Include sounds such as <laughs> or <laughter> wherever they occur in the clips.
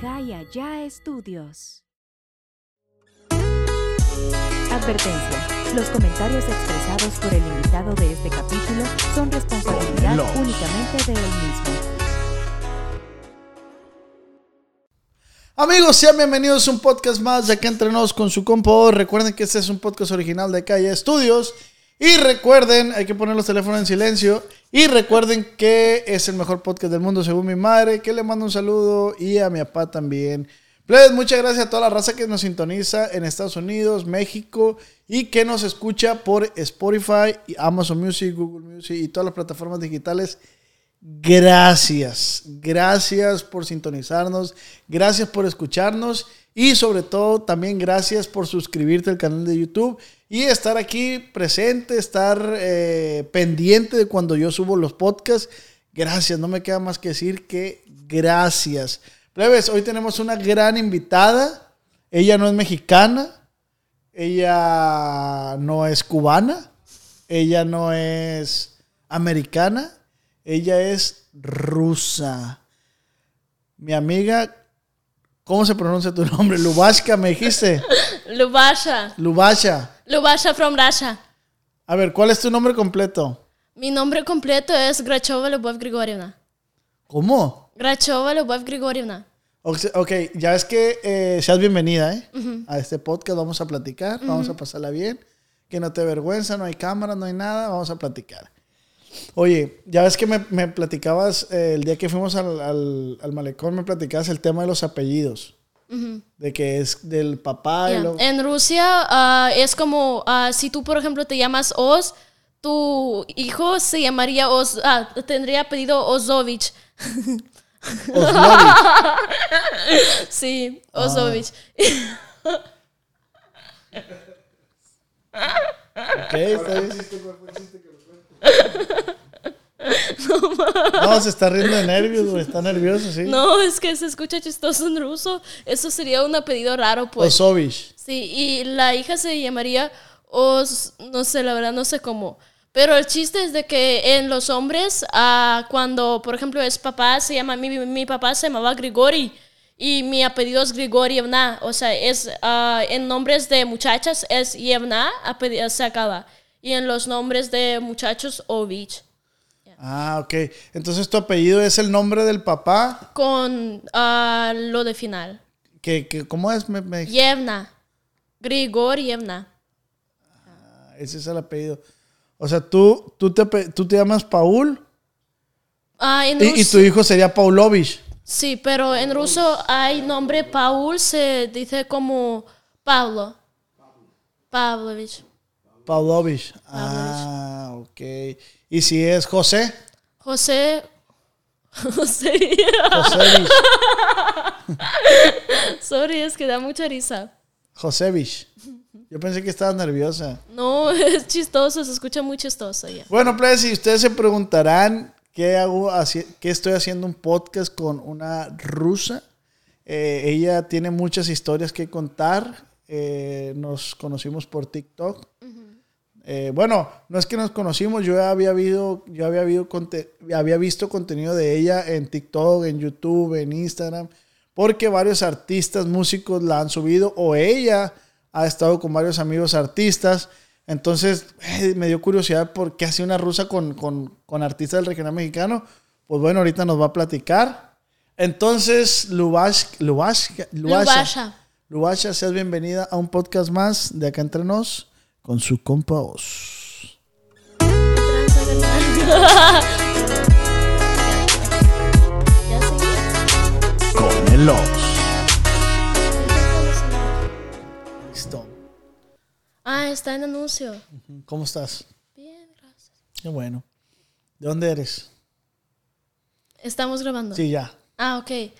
Acá y allá estudios. Advertencia. Los comentarios expresados por el invitado de este capítulo son responsabilidad Los. únicamente de él mismo. Amigos, sean bienvenidos a un podcast más de Acá Entrenos con su compo. Recuerden que este es un podcast original de Calle Estudios. Y recuerden, hay que poner los teléfonos en silencio. Y recuerden que es el mejor podcast del mundo según mi madre, que le mando un saludo y a mi papá también. Plebes, muchas gracias a toda la raza que nos sintoniza en Estados Unidos, México y que nos escucha por Spotify, Amazon Music, Google Music y todas las plataformas digitales. Gracias, gracias por sintonizarnos, gracias por escucharnos. Y sobre todo también gracias por suscribirte al canal de YouTube y estar aquí presente, estar eh, pendiente de cuando yo subo los podcasts. Gracias, no me queda más que decir que gracias. Plebes, hoy tenemos una gran invitada. Ella no es mexicana, ella no es cubana, ella no es americana, ella es rusa. Mi amiga, ¿cómo se pronuncia tu nombre? Lubashka, me dijiste. <laughs> Lubasha. Lubasha. Lubasha from Russia. A ver, ¿cuál es tu nombre completo? Mi nombre completo es Grachova Lubov Grigorievna. ¿Cómo? Grachova Lubov Grigorievna. Ok, ya es que eh, seas bienvenida ¿eh? a este podcast. Vamos a platicar, vamos a pasarla bien. Que no te vergüenza, no hay cámara, no hay nada, vamos a platicar. Oye, ya ves que me, me platicabas eh, el día que fuimos al, al- al malecón, me platicabas el tema de los apellidos. De que es del papá y luego- En Rusia ah, es como ah, si tú, por ejemplo, te llamas Oz, tu hijo se llamaría Oz, ah, tendría apellido Ozovich. Oslovich. <laughs> Sí, Ozovich. Ok, está bien. No, se está riendo de nervios, güey. Está nervioso, sí. No, es que se escucha chistoso en ruso. Eso sería un apellido raro, pues. Osovich. Sí, y la hija se llamaría Os, no sé, la verdad no sé cómo. Pero el chiste es de que en los hombres, ah, cuando, por ejemplo, es papá, se llama, mi, mi papá se llamaba Grigori y mi apellido es Grigorievna. O sea, es, ah, en nombres de muchachas es Yevna, apellido se acaba. Y en los nombres de muchachos, Ovich. Ah, ok. Entonces tu apellido es el nombre del papá. Con ah, lo de final. Que, que, ¿Cómo es? Me- me- Yevna. Grigorievna. Ese es el apellido. O sea, tú, tú, te, tú te llamas Paul Ah, en y, tu hijo sería Paulovich. Sí, pero en ruso hay nombre Paul, se dice como Pablo. Pavlovich. Paulovich. Ah, ok. ¿Y si es José? José. <laughs> José. Josevich. <laughs> Sorry, es que da mucha risa. Josevich. Yo pensé que estabas nerviosa. No, <laughs> es chistoso, se escucha muy chistoso ya. Bueno, pues, si ustedes se preguntarán qué hago, qué estoy haciendo un podcast con una rusa, eh, ella tiene muchas historias que contar. Eh, nos conocimos por TikTok. Eh, bueno, no es que nos conocimos, yo había, habido, yo había, habido conte- había visto contenido de ella en TikTok, en YouTube, en Instagram, porque varios artistas, músicos la han subido o ella ha estado con varios amigos artistas. Entonces eh, <laughs> me dio curiosidad por qué hace una rusa con, con, con artistas del regional mexicano. Pues bueno, ahorita nos va a platicar. Entonces, Lubash, Lubash, Lubasha. Lubasha, seas bienvenida a un podcast más de Acá Entre Nos con su compa Oz. Con el Oz. Listo. Ah, está en anuncio. ¿Cómo estás? Bien, gracias. Qué bueno. ¿De dónde eres? Estamos grabando. Sí, ya. Ah, ok.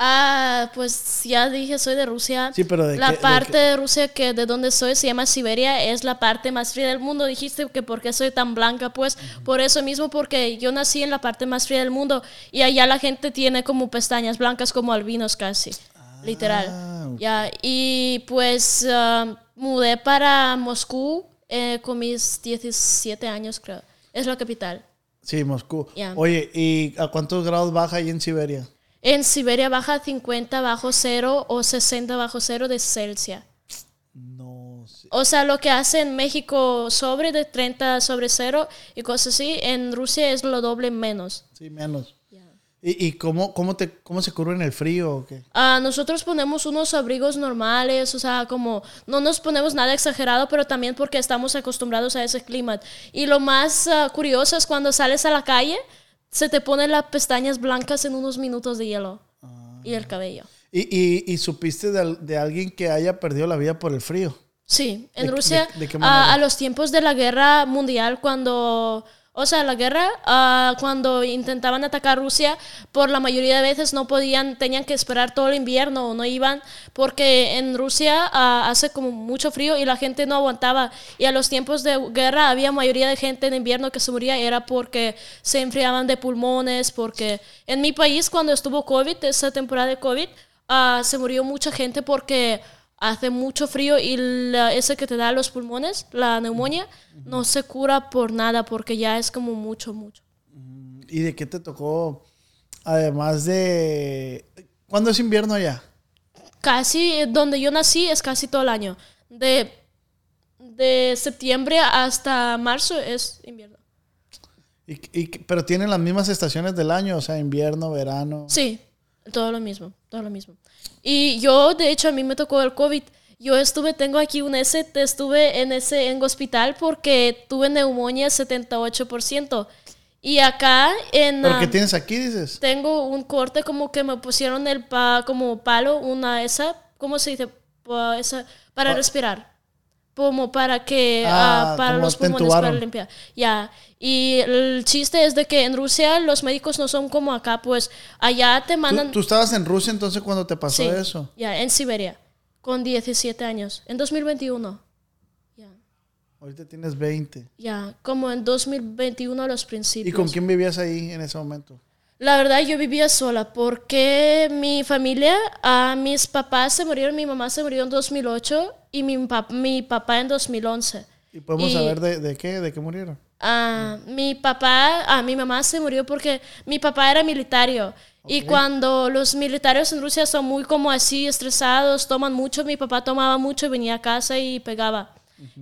Ah, pues ya dije, soy de Rusia. Sí, pero ¿de La qué- parte de, Rusia que de donde soy se llama Siberia, es la parte más fría del mundo. Dijiste que por qué soy tan blanca, pues por eso mismo, porque yo nací en la parte más fría del mundo y allá la gente tiene como pestañas blancas como albinos casi, literal. Ah, ok. Ya, y pues ah, mudé para Moscú eh, con mis 17 años, creo. Es la capital. Sí, Moscú. Oye, ¿y a cuántos grados baja ahí en Siberia? En Siberia baja 50 bajo cero o 60 bajo cero de Celsius. No sé. O sea, lo que hace en México sobre de 30 sobre cero y cosas así, en Rusia es lo doble menos. Sí, menos. ¿Y, y cómo, cómo, te, cómo se cubren el frío o qué? Ah, nosotros ponemos unos abrigos normales, o sea, como no nos ponemos nada exagerado, pero también porque estamos acostumbrados a ese clima. Y lo más ah, curioso es cuando sales a la calle, se te ponen las pestañas blancas en unos minutos de hielo y el cabello. ¿Y, y, y supiste de, de alguien que haya perdido la vida por el frío? Sí, en ¿De- Rusia, de- a, los tiempos de la guerra mundial, cuando, o sea, la guerra, ah, cuando intentaban atacar Rusia, por la mayoría de veces no podían, tenían que esperar todo el invierno o no iban, porque en Rusia ah, hace como mucho frío y la gente no aguantaba. Y a los tiempos de guerra había mayoría de gente en invierno que se moría, era porque se enfriaban de pulmones, porque en mi país, cuando estuvo COVID, esa temporada de COVID, ah, se murió mucha gente porque hace mucho frío y la- ese que te da los pulmones, la neumonía, no se cura por nada porque ya es como mucho, mucho. ¿Y de qué te tocó? Además de... ¿Cuándo es invierno allá? Casi eh, donde yo nací es casi todo el año. De, de septiembre hasta marzo es invierno. Y, y- pero tienen las mismas estaciones del año, o sea, invierno, verano. Sí, todo lo mismo, todo lo mismo. Y yo, de hecho, a mí me tocó el COVID. Yo estuve, tengo aquí un S, estuve en ese en hospital porque tuve neumonía 78%. Y acá en... ¿Pero qué tienes aquí, dices? tengo un corte como que me pusieron el pa, como palo, una esa, ¿cómo se dice? Pa- esa, para Pa- respirar. Como para que, Ah, ah, para los pulmones, para limpiar. Ya. Y el chiste es de que en Rusia los médicos no son como acá, pues allá te ¿Tú, mandan... tú estabas en Rusia entonces cuando te pasó Sí, eso? Ya, en Siberia, con 17 años, en 2021. Ya, Ahorita tienes 20. ya, como en 2021 a los principios. ¿Y con quién vivías ahí en ese momento? La verdad, yo vivía sola porque mi familia, a mis papás se murieron, mi mamá se murió en 2008 y mi, pap- mi papá en 2011. ¿Y podemos Y- saber de, de qué? ¿De qué murieron? Ah, mi papá, ah, mi mamá se murió porque mi papá era militario. Y cuando los militares en Rusia son muy como así estresados, toman mucho, mi papá tomaba mucho y venía a casa y pegaba.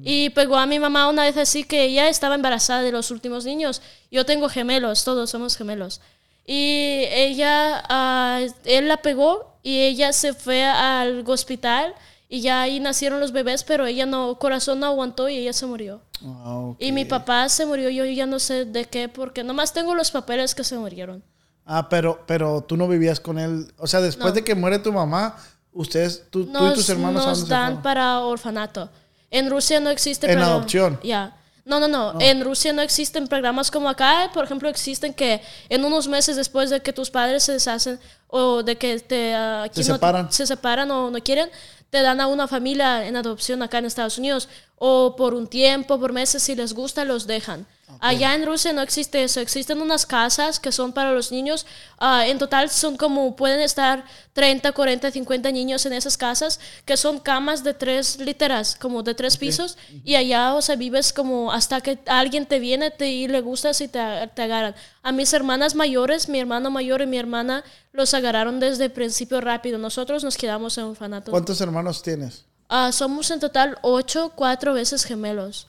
Y pegó a mi mamá una vez así que ella estaba embarazada de los últimos niños. Yo tengo gemelos, todos somos gemelos. Y ella, ah, él la pegó y ella se fue al hospital y ya ahí nacieron los bebés, pero ella no, corazón no aguantó y ella se murió. Ah, ok. Y mi papá se murió, yo ya no sé de qué, porque nomás tengo los papeles que se murieron. Ah, pero, pero tú no vivías con él. O sea, después No. de que muere tu mamá, ustedes, tú, tú y Nos, tus hermanos ¿a nos dan para orfanato. En Rusia no existe... En adopción. Ya. No, no, no, En Rusia no existen programas como acá. Por ejemplo, existen que en unos meses después de que tus padres se deshacen o de que te, ah, aquí Se no- separan. se separan o no quieren, te dan a una familia en adopción acá en Estados Unidos. O por un tiempo, por meses, si les gusta, los dejan. Allá en Rusia no existe eso. Existen unas casas que son para los niños. Ah, en total son como, pueden estar 30, 40, 50 niños en esas casas, que son camas de tres literas, como de tres pisos. Y allá, o sea, vives como hasta que alguien te viene te, y le gustas y te, te agarran. A mis hermanas mayores, mi hermano mayor y mi hermana, los agarraron desde el principio rápido. Nosotros nos quedamos en orfanato. ¿Cuántos hermanos tienes? Ah, somos en total ocho, cuatro veces gemelos.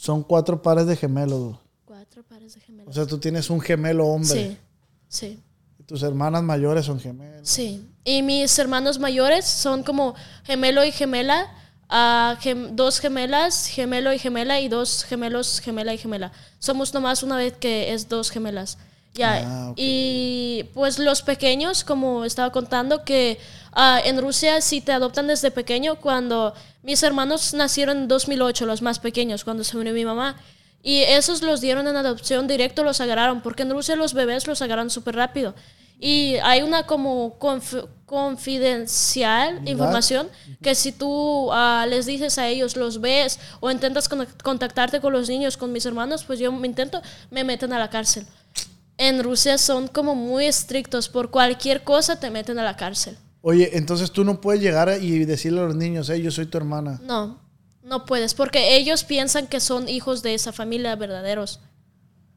Son cuatro pares de gemelos. Cuatro pares de O gemelos. sea, tú tienes un gemelo hombre. Sí, sí, Y tus hermanas mayores son gemelos. sí. Y mis hermanos mayores son como gemelo y gemela, gem- dos gemelas, gemelo y gemela, y dos gemelos, gemela y gemela. Somos nomás una vez que es dos gemelas. Ya, Ah, ok. y pues los pequeños, como estaba contando, que ah, en Rusia si te adoptan desde pequeño, cuando mis hermanos nacieron en 2008, los más pequeños, cuando se murió mi mamá, y esos los dieron en adopción directo, los agarraron, porque en Rusia los bebés los agarran súper rápido. Y hay una como conf- confidencial información que si tú ah, les dices a ellos, los ves o intentas con- contactarte con los niños, con mis hermanos, pues yo me intento, me meten a la cárcel. En Rusia son como muy estrictos, por cualquier cosa te meten a la cárcel. Oye, entonces tú no puedes llegar y decirle a los niños, hey, yo soy tu hermana. No, no puedes, porque ellos piensan que son hijos de esa familia verdaderos.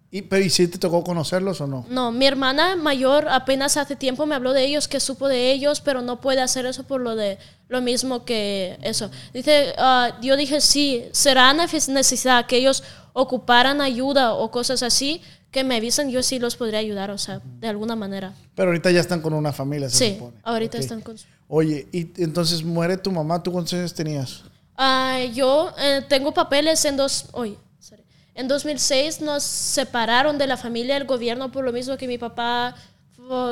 ¿Y, pero, ¿y si te tocó conocerlos o no? No, mi hermana mayor apenas hace tiempo me habló de ellos, que supo de ellos, pero no puede hacer eso por lo de lo mismo que eso. Dice, ah, yo dije, sí, será necesidad que ellos ocuparan ayuda o cosas así, que me avisen, yo sí los podría ayudar, o sea, de alguna manera. Pero ahorita ya están con una familia, se Sí, supone. ahorita Ok. están con... Oye, y entonces muere tu mamá, ¿tú cuántos años tenías? Ah, yo eh, tengo papeles en dos... Oye, sorry. En 2006 nos separaron de la familia del gobierno por lo mismo que mi papá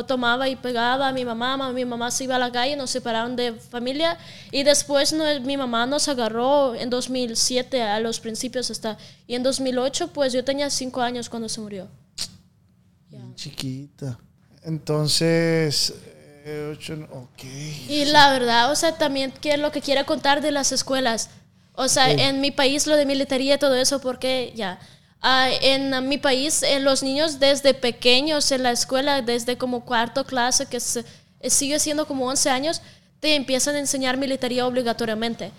tomaba y pegaba a mi mamá, ma- mi mamá se iba a la calle, nos separaron de familia y después no- mi mamá nos agarró en 2007 a los principios hasta y en 2008 pues yo tenía cinco años cuando se murió. Chiquita. Entonces, eh, ocho, ok. Y la verdad, o sea, también que lo que quiero contar de las escuelas. O sea, en mi país lo de militaría y todo eso, porque ya. Ah, en ah, mi país, en los niños desde pequeños en la escuela, desde como cuarto clase, que se- eh, sigue siendo como 11 años, te empiezan a enseñar militaría obligatoriamente.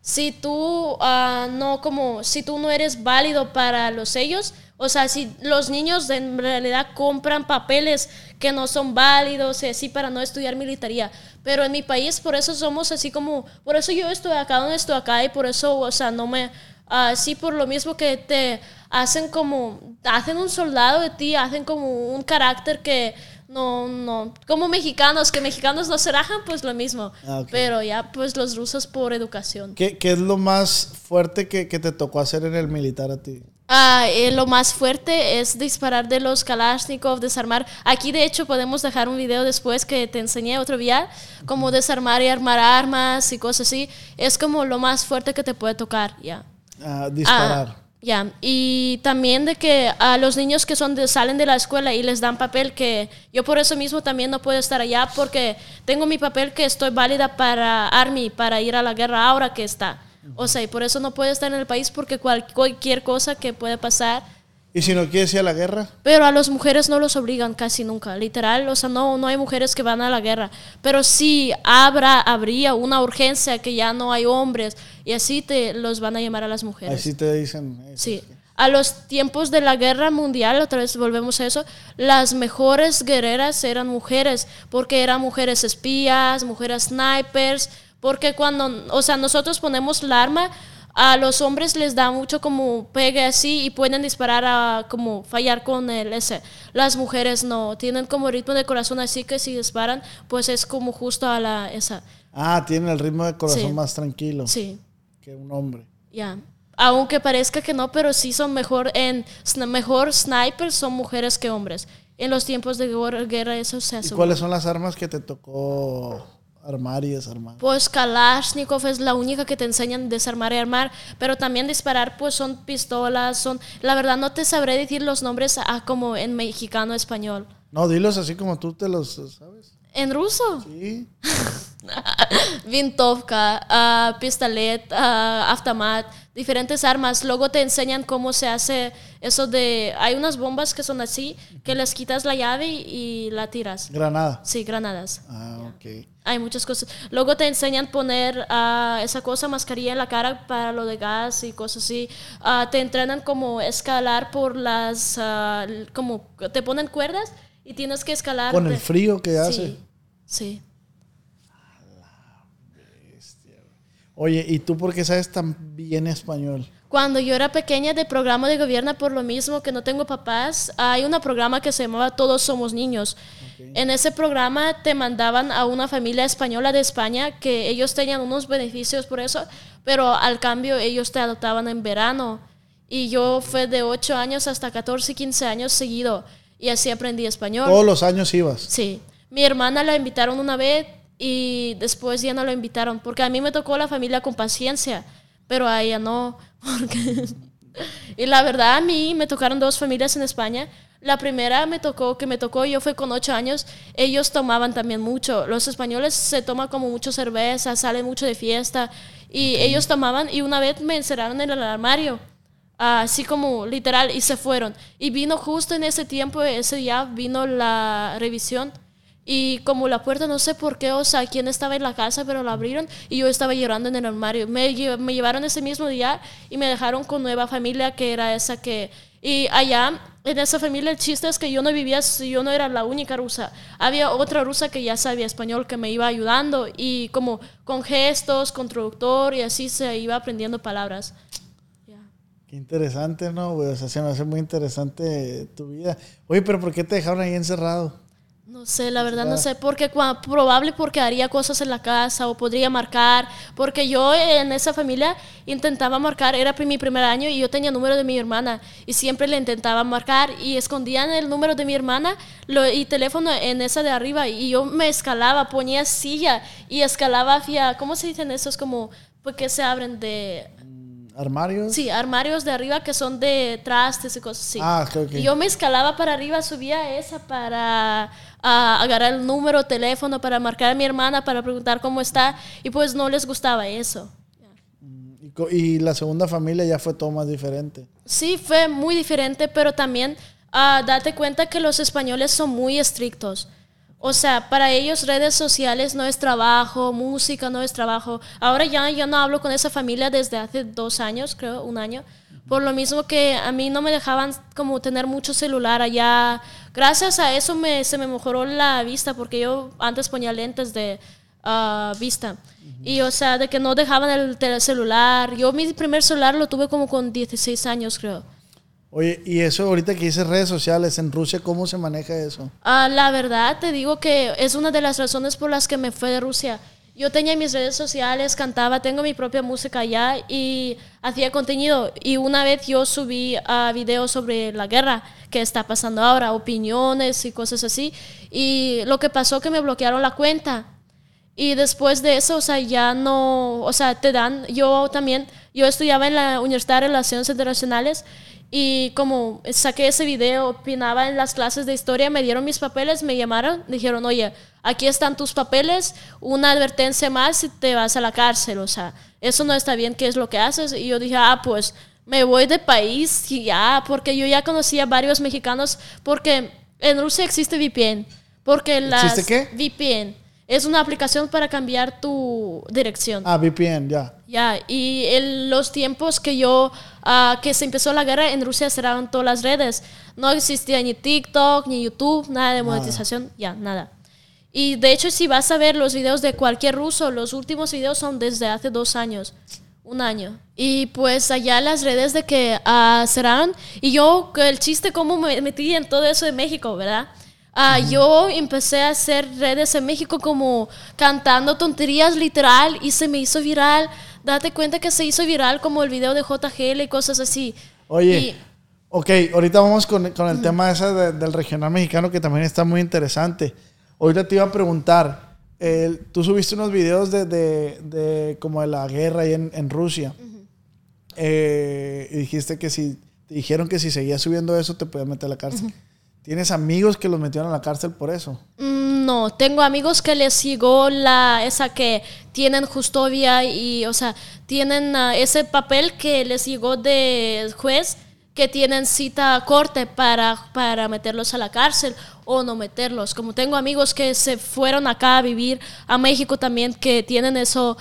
Si tú ah, no como si tú no eres válido para los sellos, o sea, si los niños en realidad compran papeles que no son válidos y así para no estudiar militaría, pero en mi país por eso somos así como, por eso yo estoy acá donde estoy acá y por eso, o sea, no me así por lo mismo que te hacen como hacen un soldado de ti, hacen como un carácter que no, no, como mexicanos, que mexicanos no se rajan, pues lo mismo. Ah. Pero ya, pues los rusos por educación. ¿Qué, qué es lo más fuerte que, que te tocó hacer en el militar a ti? Ah, eh, lo más fuerte es disparar de los Kalashnikov, desarmar. Aquí, de hecho, podemos dejar un video después que te enseñé otro día, como desarmar y armar armas y cosas así. Es como lo más fuerte que te puede tocar, ya. Ah, disparar. Ah, ya, y también de que a los niños que son de- salen de la escuela y les dan papel, que yo por eso mismo también no puedo estar allá porque tengo mi papel que estoy válida para Army, para ir a la guerra ahora que está. O sea, y por eso no puedo estar en el país porque cual- cualquier cosa que puede pasar. ¿Y si no quieres ir a la guerra? Pero a las mujeres no los obligan casi nunca, literal, o sea, no, no hay mujeres que van a la guerra. Pero sí habrá, habría una urgencia que ya no hay hombres y así te los van a llamar a las mujeres. Así te dicen. eh, Sí. A los tiempos de la guerra mundial, otra vez volvemos a eso, las mejores guerreras eran mujeres, porque eran mujeres espías, mujeres snipers, porque cuando, o sea, nosotros ponemos la arma, a los hombres les da mucho como pegue así y pueden disparar a como fallar con el ese. Las mujeres no, tienen como ritmo de corazón así que si disparan, pues es como justo a la esa. Ah, tienen el ritmo de corazón Sí. más tranquilo Sí. que un hombre. Ya. Aunque parezca que no, pero sí son mejor en mejor snipers son mujeres que hombres. En los tiempos de guerra, eso se ¿Y hace. cuáles son las armas que te tocó armar y desarmar? Pues Kalashnikov es la única que te enseñan a desarmar y armar, pero también disparar pues son pistolas, son la verdad no te sabré decir los nombres ah, como en mexicano español. No, dilos así como tú te los sabes. En ruso, Sí. <laughs> <laughs> Vintovka, ah, pistolet, ah, automat, diferentes armas. Luego te enseñan cómo se hace eso de... Hay unas bombas que son así, que les quitas la llave y, la tiras. Granada. Sí, granadas. Ah, ok. Hay muchas cosas. Luego te enseñan poner ah, esa cosa, mascarilla en la cara para lo de gas y cosas así. Te entrenan como escalar por las... como te ponen cuerdas y tienes que escalar. Con el frío que Sí, hace. sí. Oye, ¿y tú por qué sabes tan bien español? Cuando yo era pequeña de programa de gobierno, por lo mismo que no tengo papás, hay un programa que se llamaba Todos Somos Niños. En ese programa te mandaban a una familia española de España que ellos tenían unos beneficios por eso, pero al cambio ellos te adoptaban en verano. Y yo fue de 8 años hasta 14, 15 años seguido. Y así aprendí español. Todos los años ibas. Sí. Mi hermana la invitaron una vez y después ya no la invitaron, porque a mí me tocó la familia con paciencia, pero a ella no. <laughs> porque- y la verdad a mí me tocaron dos familias en España. La primera me tocó, que me tocó, yo fue con ocho años, ellos tomaban también mucho. Los españoles se toman como mucho cerveza, salen mucho de fiesta y ellos tomaban y una vez me encerraron en el armario así como literal, y se fueron. Y vino justo en ese tiempo, ese día vino la revisión. Y como la puerta, no sé por qué, o sea, quién estaba en la casa, pero la abrieron y yo estaba llorando en el armario. Me, me llevaron ese mismo día y me dejaron con nueva familia, que era esa que... Y allá en esa familia el chiste es que yo no vivía, yo no era la única rusa. Había otra rusa que ya sabía español que me iba ayudando y como con gestos, con traductor y así se iba aprendiendo palabras. Qué interesante, ¿no? O sea, se me hace muy interesante tu vida. Oye, pero ¿por qué te dejaron ahí encerrado? No sé, la verdad no sé, porque probable porque haría cosas en la casa o podría marcar, porque yo en esa familia intentaba marcar, era mi primer año y yo tenía el número de mi hermana y siempre le intentaba marcar y escondían el número de mi hermana lo, y teléfono en esa de arriba y yo me escalaba, ponía silla y escalaba hacia, ¿cómo se dicen esos como, porque se abren de ¿Armarios? Sí, armarios de arriba que son de trastes y cosas así. Ah, ok, Y yo me escalaba para arriba, subía esa para ah, agarrar el número, teléfono, para marcar a mi hermana, para preguntar cómo está. Y pues no les gustaba eso. Y, la segunda familia ya fue todo más diferente. Sí, fue muy diferente, pero también uh, date cuenta que los españoles son muy estrictos. O sea, para ellos redes sociales no es trabajo, música no es trabajo. Ahora ya yo no hablo con esa familia desde hace dos años, creo, un año. Por lo mismo que a mí no me dejaban como tener mucho celular allá. Gracias a eso me, se me mejoró la vista porque yo antes ponía lentes de ah, vista. Y o sea, de que no dejaban el celular. Yo mi primer celular lo tuve como con 16 años, creo. Oye, y eso ahorita que dices redes sociales en Rusia, ¿cómo se maneja eso? Ah, la verdad, te digo que es una de las razones por las que me fue de Rusia. Yo tenía mis redes sociales, cantaba, tengo mi propia música allá y hacía contenido. Y una vez yo subí a videos sobre la guerra que está pasando ahora, opiniones y cosas así. Y lo que pasó que me bloquearon la cuenta. Y después de eso, o sea, ya no, o sea, te dan, yo también, yo estudiaba en la Universidad de Relaciones Internacionales y como saqué ese video, opinaba en las clases de historia, me dieron mis papeles, me llamaron, dijeron, oye, aquí están tus papeles, una advertencia más y te vas a la cárcel. O sea, eso no está bien, ¿qué es lo que haces? Y yo dije, ah, pues me voy de país y ya, porque yo ya conocía varios mexicanos, porque en Rusia existe VPN. Porque las ¿Existe qué? VPN. Es una aplicación para cambiar tu dirección. Ah, VPN, ya. Ya, y en los tiempos que yo, uh, que se empezó la guerra, en Rusia cerraron todas las redes. No existía ni TikTok, ni YouTube, nada de monetización, ya, nada. Y de hecho, si vas a ver los videos de cualquier ruso, los últimos videos son desde hace dos años, un año. Y pues allá las redes de que uh, cerraron, y yo, el chiste, cómo me metí en todo eso de México, ¿verdad? Ah, yo empecé a hacer redes en México como cantando tonterías literal y se me hizo viral. Date cuenta que se hizo viral como el video de JGL y cosas así. Oye, ok, ahorita vamos con, con el tema ese del regional mexicano que también está muy interesante. Ahorita te iba a preguntar, tú subiste unos videos de, de, de, como de la guerra ahí en, en Rusia. Eh, y dijiste que si, te dijeron que si seguías subiendo eso te podían meter a la cárcel. ¿Tienes amigos que los metieron a la cárcel por eso? Mm, no, tengo amigos que les llegó la esa que tienen custodia y, o sea, tienen ah, ese papel que les llegó de juez que tienen cita corte para, para meterlos a la cárcel o no meterlos. Como tengo amigos que se fueron acá a vivir a México también que tienen eso,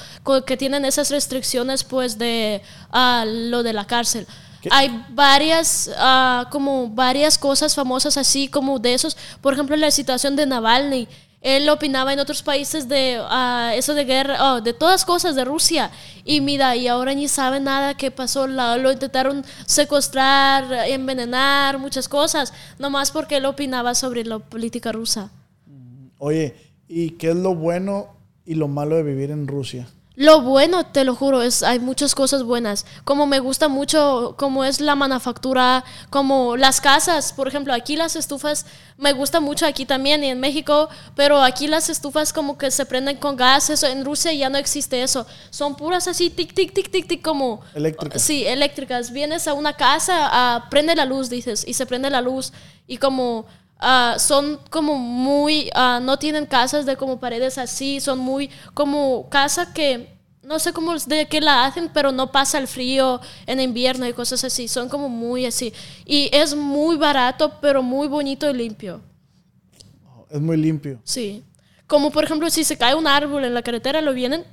que tienen esas restricciones pues de uh, lo de la cárcel. Hay varias, uh, como varias cosas famosas así como de esos. Por ejemplo, la situación de Navalny. Él opinaba en otros países de uh, eso de guerra, oh, de todas cosas de Rusia. Y mira, y ahora ni sabe nada qué pasó. La, lo intentaron secuestrar, envenenar, muchas cosas. Nomás porque él opinaba sobre la política rusa. Oye, ¿y qué es lo bueno y lo malo de vivir en Rusia? Lo bueno, te lo juro, es hay muchas cosas buenas. Como me gusta mucho como es la manufactura, como las casas, por ejemplo, aquí las estufas me gusta mucho aquí también y en México, pero aquí las estufas como que se prenden con gas, eso en Rusia ya no existe eso. Son puras así tic tic tic tic tic como eléctricas. Sí, eléctricas. Vienes a una casa, a, prende la luz, dices, y se prende la luz y como Uh, son como muy, uh, no tienen casas de como paredes así, son muy como casa que no sé cómo de qué la hacen, pero no pasa el frío en invierno y cosas así, son como muy así. Y es muy barato, pero muy bonito y limpio. Es muy limpio. Sí. Como por ejemplo, si se cae un árbol en la carretera, lo vienen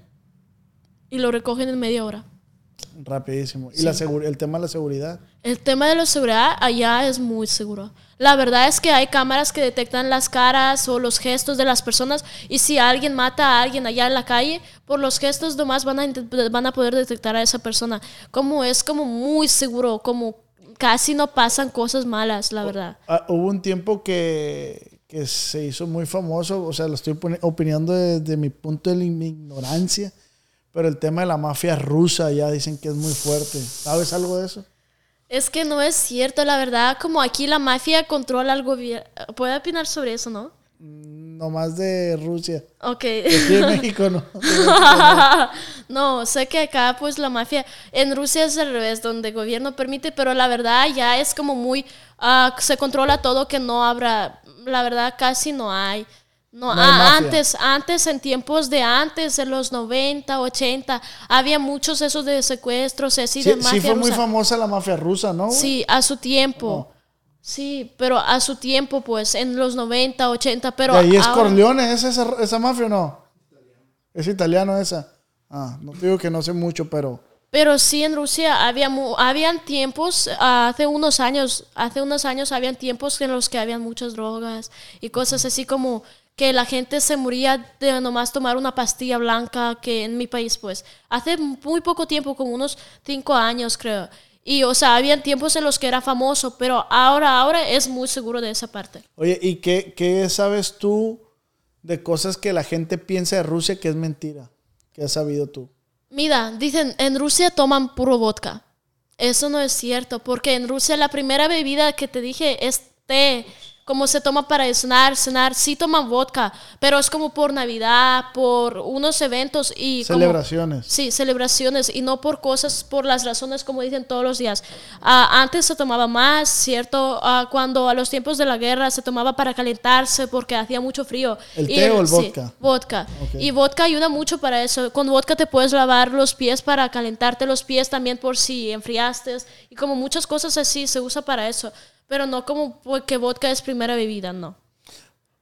y lo recogen en media hora. Rapidísimo. ¿Y la seguri- el tema de la seguridad? El tema de la seguridad allá es muy seguro. La verdad es que hay cámaras que detectan las caras o los gestos de las personas y si alguien mata a alguien allá en la calle, por los gestos nomás van a, van a poder detectar a esa persona. Como es como muy seguro, como casi no pasan cosas malas, la verdad. Ah, hubo un tiempo que, que se hizo muy famoso, o sea, lo estoy opinando desde mi punto de mi ignorancia, pero el tema de la mafia rusa ya dicen que es muy fuerte. ¿Sabes algo de eso? Es que no es cierto, la verdad, como aquí la mafia controla el gobierno. ¿Puede opinar sobre eso, no? No más de Rusia. Ok. Aquí <laughs> de México, ¿no? no, sé que acá pues la mafia, en Rusia es al revés, donde el gobierno permite, pero la verdad ya es como muy, ah, se controla todo que no habrá, la verdad casi no hay. No, ah, antes, antes, en tiempos de antes, en los 90, 80, había muchos esos de secuestros, así Sí, de sí mafia fue muy famosa la mafia rusa, ¿no? Sí, a su tiempo. Sí, pero a su tiempo, pues, en los 90, 80, pero... ¿Y ahí es ahora- Corleone? ¿Es esa, esa mafia o no? Es italiano esa. Ah, no digo que no sé mucho, pero... Pero sí, en Rusia había mu- habían tiempos, hace unos años, hace unos años habían tiempos en los que habían muchas drogas y cosas así como que la gente se moría de nomás tomar una pastilla blanca, que en mi país, pues, hace muy poco tiempo, como unos cinco años, creo. Y, o sea, habían tiempos en los que era famoso, pero ahora, ahora es muy seguro de esa parte. Oye, ¿y qué, qué sabes tú de cosas que la gente piensa de Rusia que es mentira? ¿Qué has sabido tú? Mira, dicen, en Rusia toman puro vodka. Eso no es cierto, porque en Rusia la primera bebida que te dije es té, como se toma para cenar, cenar, sí toman vodka, pero es como por Navidad, por unos eventos y como- Celebraciones. Sí, celebraciones y no por cosas, por las razones como dicen todos los días. Ah, antes se tomaba más, ¿cierto? Ah, cuando a los tiempos de la guerra se tomaba para calentarse porque hacía mucho frío. ¿El Y té o el sí, vodka? vodka. Y vodka ayuda mucho para eso. Con vodka te puedes lavar los pies para calentarte los pies también por si enfriaste. Y como muchas cosas así se usa para eso. Pero no como porque vodka es primera bebida, no.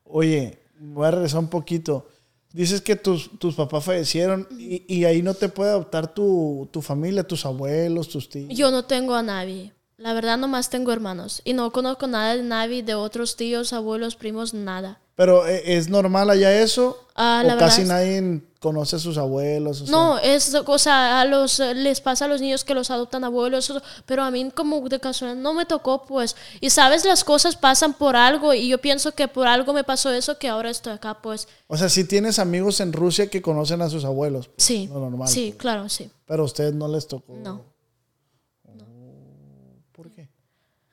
Oye, voy a regresar un poquito. Dices que tus, tus papás fallecieron y, y ahí no te puede adoptar tu, tu familia, tus abuelos, tus tíos. Yo no tengo a nadie. La verdad, nomás tengo hermanos. Y no conozco nada de nadie, de otros tíos, abuelos, primos, nada. Pero ¿e- ¿es normal allá eso? Ah, ¿O la casi verdad nadie conoce a sus abuelos? o sea? No, es cosa, a los, les pasa a los niños que los adoptan abuelos, pero a mí como de casualidad no me tocó, pues. Y sabes, las cosas pasan por algo y yo pienso que por algo me pasó eso que ahora estoy acá, pues. O sea, si tienes amigos en Rusia que conocen a sus abuelos. Sí, Lo normal, sí, pues. claro, sí. Pero a ustedes no les tocó. No. ¿Por qué?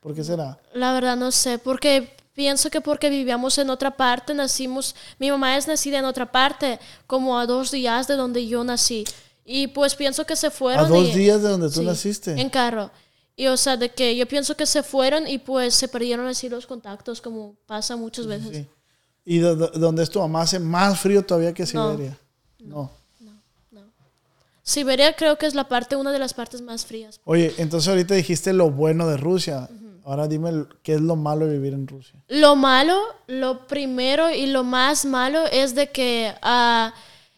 ¿Por qué será? La verdad no sé, porque pienso que porque vivíamos en otra parte, nacimos, mi mamá es nacida en otra parte, como a dos días de donde yo nací. Y pues pienso que se fueron. A dos y- días de donde tú Sí, naciste. En carro. Y o sea, de que yo pienso que se fueron y pues se perdieron así los contactos, como pasa muchas veces. Sí. ¿Y do- do- donde es tu mamá hace más frío todavía que Siberia? No. Siberia creo que es la parte, una de las partes más frías. Oye, entonces ahorita dijiste lo bueno de Rusia. Ahora dime qué es lo malo de vivir en Rusia. Lo malo, lo primero y lo más malo es de que ah,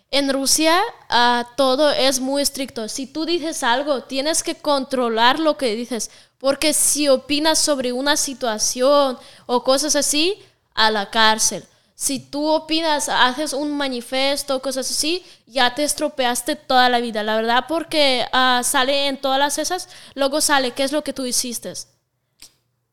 en Rusia ah, todo es muy estricto. Si tú dices algo, tienes que controlar lo que dices, porque si opinas sobre una situación o cosas así, a la cárcel. Si tú opinas, haces un manifiesto, cosas así, ya te estropeaste toda la vida, la verdad, porque ah, sale en todas las esas, luego sale qué es lo que tú hiciste.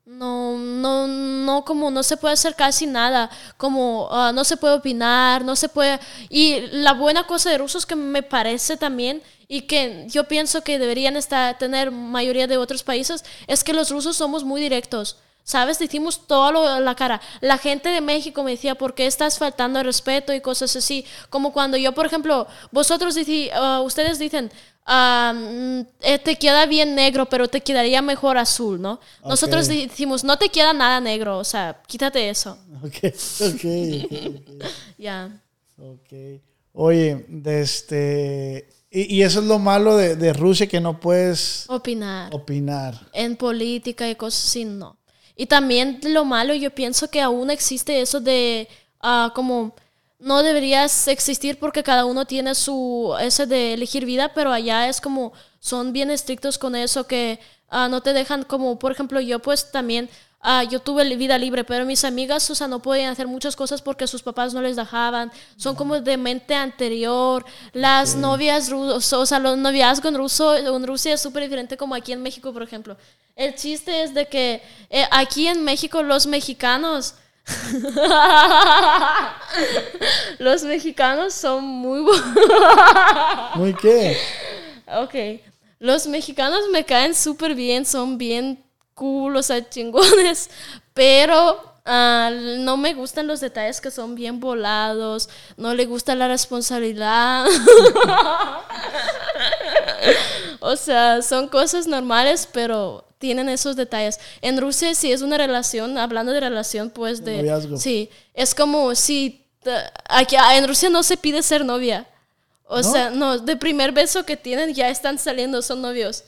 No, no, no, como no se puede hacer casi nada, como ah, no se puede opinar, no se puede... Y la buena cosa de rusos que me parece también, y que yo pienso que deberían estar, tener mayoría de otros países, es que los rusos somos muy directos. ¿Sabes? Decimos todo lo, la cara. La gente de México me decía, ¿por qué estás faltando el respeto y cosas así? Como cuando yo, por ejemplo, vosotros dici- ah, ustedes dicen, mm, eh, te queda bien negro, pero te quedaría mejor azul, ¿no? Nosotros decimos, no te queda nada negro, o sea, quítate eso. Ok, ok, Ya. ok. Oye, de este... Y, y eso es lo malo de, de Rusia, que no puedes Opinar. opinar. en política y cosas así, no. Y también lo malo, yo pienso que aún existe eso de ah, como, no deberías existir porque cada uno tiene su ese de elegir vida, pero allá es como son bien estrictos con eso que ah, no te dejan como por ejemplo yo pues también ah, yo tuve vida libre, pero mis amigas, o sea, no podían hacer muchas cosas porque sus papás no les dejaban. Son como de mente anterior. Las novias rusas, o sea, los noviazgos en, ruso, en Rusia es súper diferente como aquí en México, por ejemplo. El chiste es de que eh, aquí en México los mexicanos... <laughs> los mexicanos son muy... <laughs> ¿Muy qué? Ok. Los mexicanos me caen súper bien, son bien cool, o sea, chingones, <laughs> pero ah, no me gustan los detalles que son bien volados, no le gusta la responsabilidad. <laughs> o sea, son cosas normales, pero tienen esos detalles. En Rusia si es una relación, hablando de relación, pues de... noviazgo. Sí, es como si... Aquí, ah, en Rusia no se pide ser novia. O ¿No? sea, no, de primer beso que tienen ya están saliendo, son novios.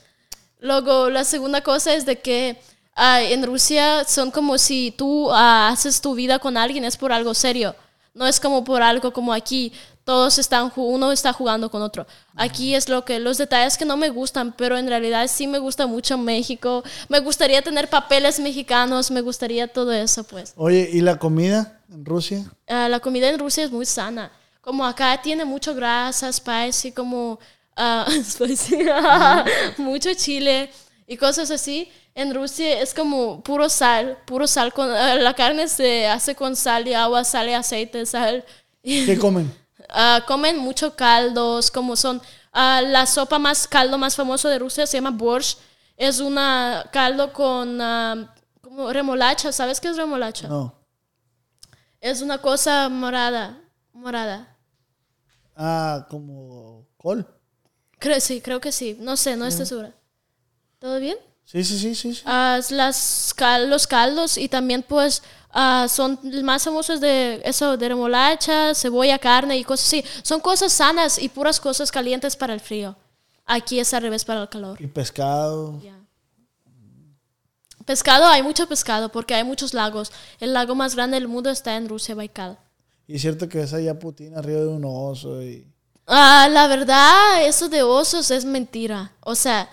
Luego, la segunda cosa es de que ah, en Rusia son como si tú ah, haces tu vida con alguien, es por algo serio. No es como por algo como aquí, todos están, uno está jugando con otro. Aquí es lo que, los detalles que no me gustan, pero en realidad sí me gusta mucho México. Me gustaría tener papeles mexicanos, me gustaría todo eso, pues. Oye, ¿y la comida en Rusia? Ah, la comida en Rusia es muy sana. Como acá tiene mucho grasa, spicy, como ah, <laughs> spicy, <laughs> mucho chile y cosas así. En Rusia es como puro sal, puro sal. Con, ah, la carne se hace con sal y agua, sal y aceite, sal. ¿Qué comen? <laughs> Ah, comen mucho caldos, como son la sopa más caldo más famoso de Rusia se llama borscht. Es una caldo con como remolacha. ¿Sabes qué es remolacha? No. Es una cosa morada, morada. Ah, como col. Creo, sí, creo que sí. No sé, no estoy segura. ¿Todo bien? Sí, sí, sí, sí. sí. Ah, las cal- los caldos y también pues ah, son más famosos de eso, de remolacha, cebolla, carne y cosas así. Son cosas sanas y puras cosas calientes para el frío. Aquí es al revés para el calor. Y pescado. Ya. Pescado, hay mucho pescado porque hay muchos lagos. El lago más grande del mundo está en Rusia, Baikal. Y es cierto que ves allá Putin arriba de un oso y... Ah, la verdad, eso de osos es mentira. O sea,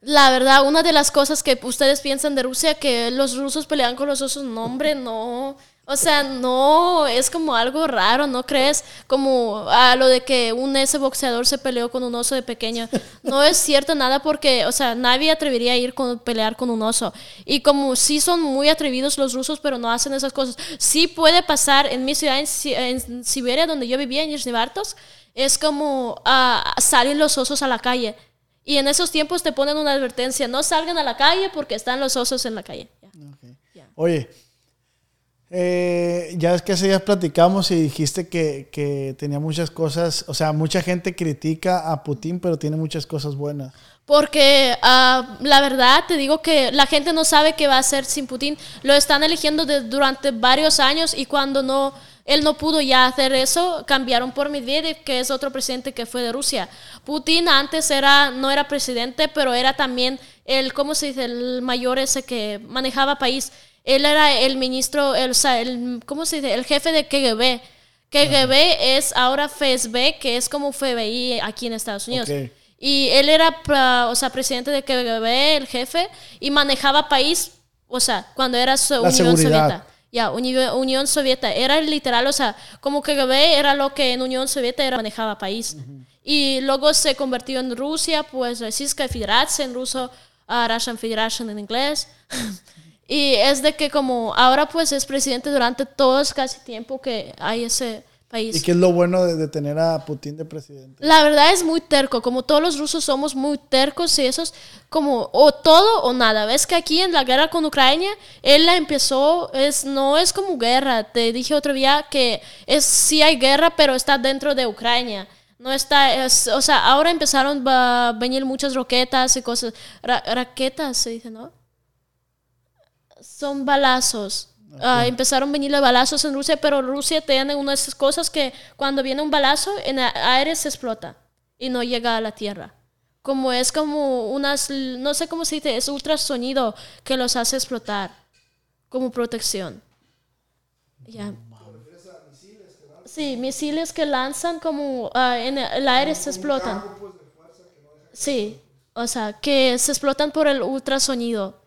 la verdad, una de las cosas que ustedes piensan de Rusia, que los rusos pelean con los osos, no, hombre, no. O sea, no, es como algo raro, ¿no crees? Como a lo de que un ese boxeador se peleó con un oso de pequeño. No es cierto nada porque, o sea, nadie atrevería a ir con pelear con un oso. Y como sí son muy atrevidos los rusos, pero no hacen esas cosas. Sí puede pasar en mi ciudad, en, Si- en Siberia, donde yo vivía, en Nizhny Vartos, es como ah, salen los osos a la calle. Y en esos tiempos te ponen una advertencia, no salgan a la calle porque están los osos en la calle. Oye, eh, ya es que hace días platicamos y dijiste que, que tenía muchas cosas, o sea, mucha gente critica a Putin, pero tiene muchas cosas buenas. Porque ah, la verdad te digo que la gente no sabe qué va a hacer sin Putin. Lo están eligiendo de- durante varios años y cuando no él no pudo ya hacer eso, cambiaron por Medvedev, que es otro presidente que fue de Rusia. Putin antes era no era presidente, pero era también el cómo se dice el mayor ese que manejaba país. Él era el ministro, el, o sea, el cómo se dice el jefe de KGB. KGB es ahora FSB, que es como FBI aquí en Estados Unidos. Y él era, pra- o sea, presidente de KGB, el jefe, y manejaba país, o sea, cuando era Unión seguridad. Soviética Ya, Uni- Unión Soviética. Era literal, o sea, como KGB era lo que en Unión Soviética era manejaba país. Y luego se convirtió en Rusia, pues Российская Federación en ruso, ah, Russian Federation en inglés. <laughs> y es de que como ahora pues es presidente durante todo casi tiempo que hay ese país. ¿Y qué es lo bueno de, de tener a Putin de presidente? La verdad es muy terco, como todos los rusos somos muy tercos y esos como o todo o nada. Ves que aquí en la guerra con Ucrania, él la empezó, es, no es como guerra, te dije otro día que es sí hay guerra, pero está dentro de Ucrania. No está, es- o sea, ahora empezaron a venir muchas roquetas y cosas, ra- raquetas se dice, ¿no? Son balazos. Ah, empezaron a venir los balazos en Rusia, pero Rusia tiene una de esas cosas que cuando viene un balazo en el aire se explota y no llega a la tierra. Como es como unas, no sé cómo se dice, es ultrasonido que los hace explotar como protección. Ya. Sí, misiles que lanzan como ah, en el aire se explotan. Sí, o sea, que se explotan por el ultrasonido.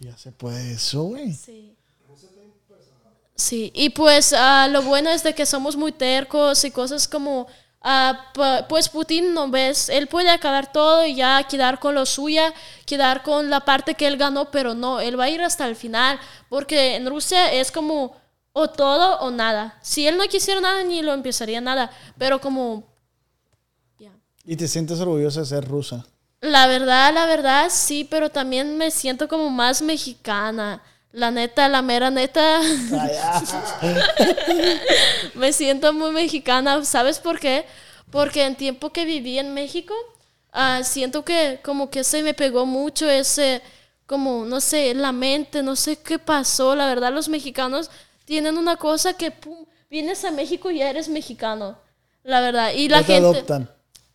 Ya se puede eso, güey. Sí. Sí, y pues ah, lo bueno es de que somos muy tercos y cosas como, pu- pues Putin, ¿no ves? Él puede acabar todo y ya quedar con lo suya, quedar con la parte que él ganó, pero no, él va a ir hasta el final, porque en Rusia es como o todo o nada. Si él no quisiera nada, ni lo empezaría nada, pero como, ya. Y te sientes orgullosa de ser rusa. La verdad, la verdad, sí, pero también me siento como más mexicana. La neta, la mera neta. me siento muy mexicana. ¿Sabes por qué? Porque en tiempo que viví en México, ah, siento que como que se me pegó mucho ese, como, no sé, la mente, no sé qué pasó. La verdad, los mexicanos tienen una cosa que, pum, vienes a México y ya eres mexicano. La verdad. Y la Ya te gente... adoptan.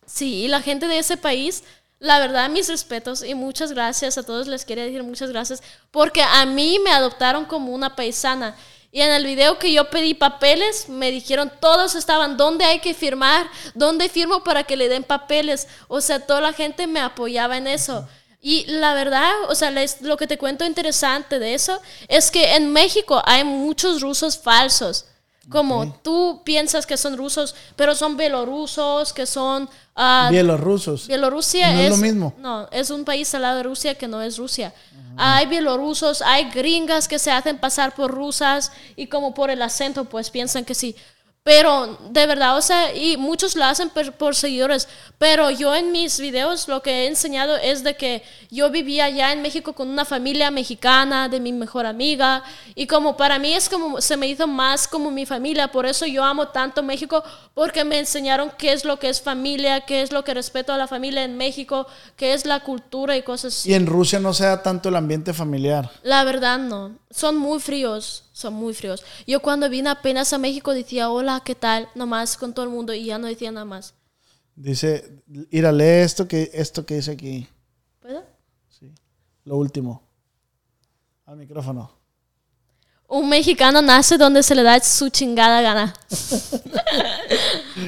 Sí, y la gente de ese país, la verdad, mis respetos y muchas gracias a todos. Les quería decir muchas gracias porque a mí me adoptaron como una paisana. Y en el video que yo pedí papeles, me dijeron, todos estaban, ¿dónde hay que firmar? ¿Dónde firmo para que le den papeles? O sea, toda la gente me apoyaba en eso. Y la verdad, o sea, lo que te cuento interesante de eso es que en México hay muchos rusos falsos. Como tú piensas que son rusos, pero son bielorrusos, que son... ah, Bielorrusos. Bielorrusia No es es, lo mismo. No, es un país al lado de Rusia que no es Rusia. Hay bielorrusos, hay gringas que se hacen pasar por rusas y como por el acento pues piensan que sí. Pero de verdad, o sea, y muchos lo hacen por, por seguidores. Pero yo en mis videos lo que he enseñado es de que yo vivía allá en México con una familia mexicana de mi mejor amiga. Y como para mí es como, se me hizo más como mi familia. Por eso yo amo tanto México, porque me enseñaron qué es lo que es familia, qué es lo que respeto a la familia en México, qué es la cultura y cosas así. Y en Rusia no se da tanto el ambiente familiar. La verdad no. Son muy fríos, son muy fríos. Yo cuando vine apenas a México decía hola, ¿qué tal? Nomás con todo el mundo y ya no decía nada más. Dice, ir a leer esto que, esto que dice aquí. ¿Puedo? Lo último. Al micrófono. Un mexicano nace donde se le da su chingada gana. <laughs>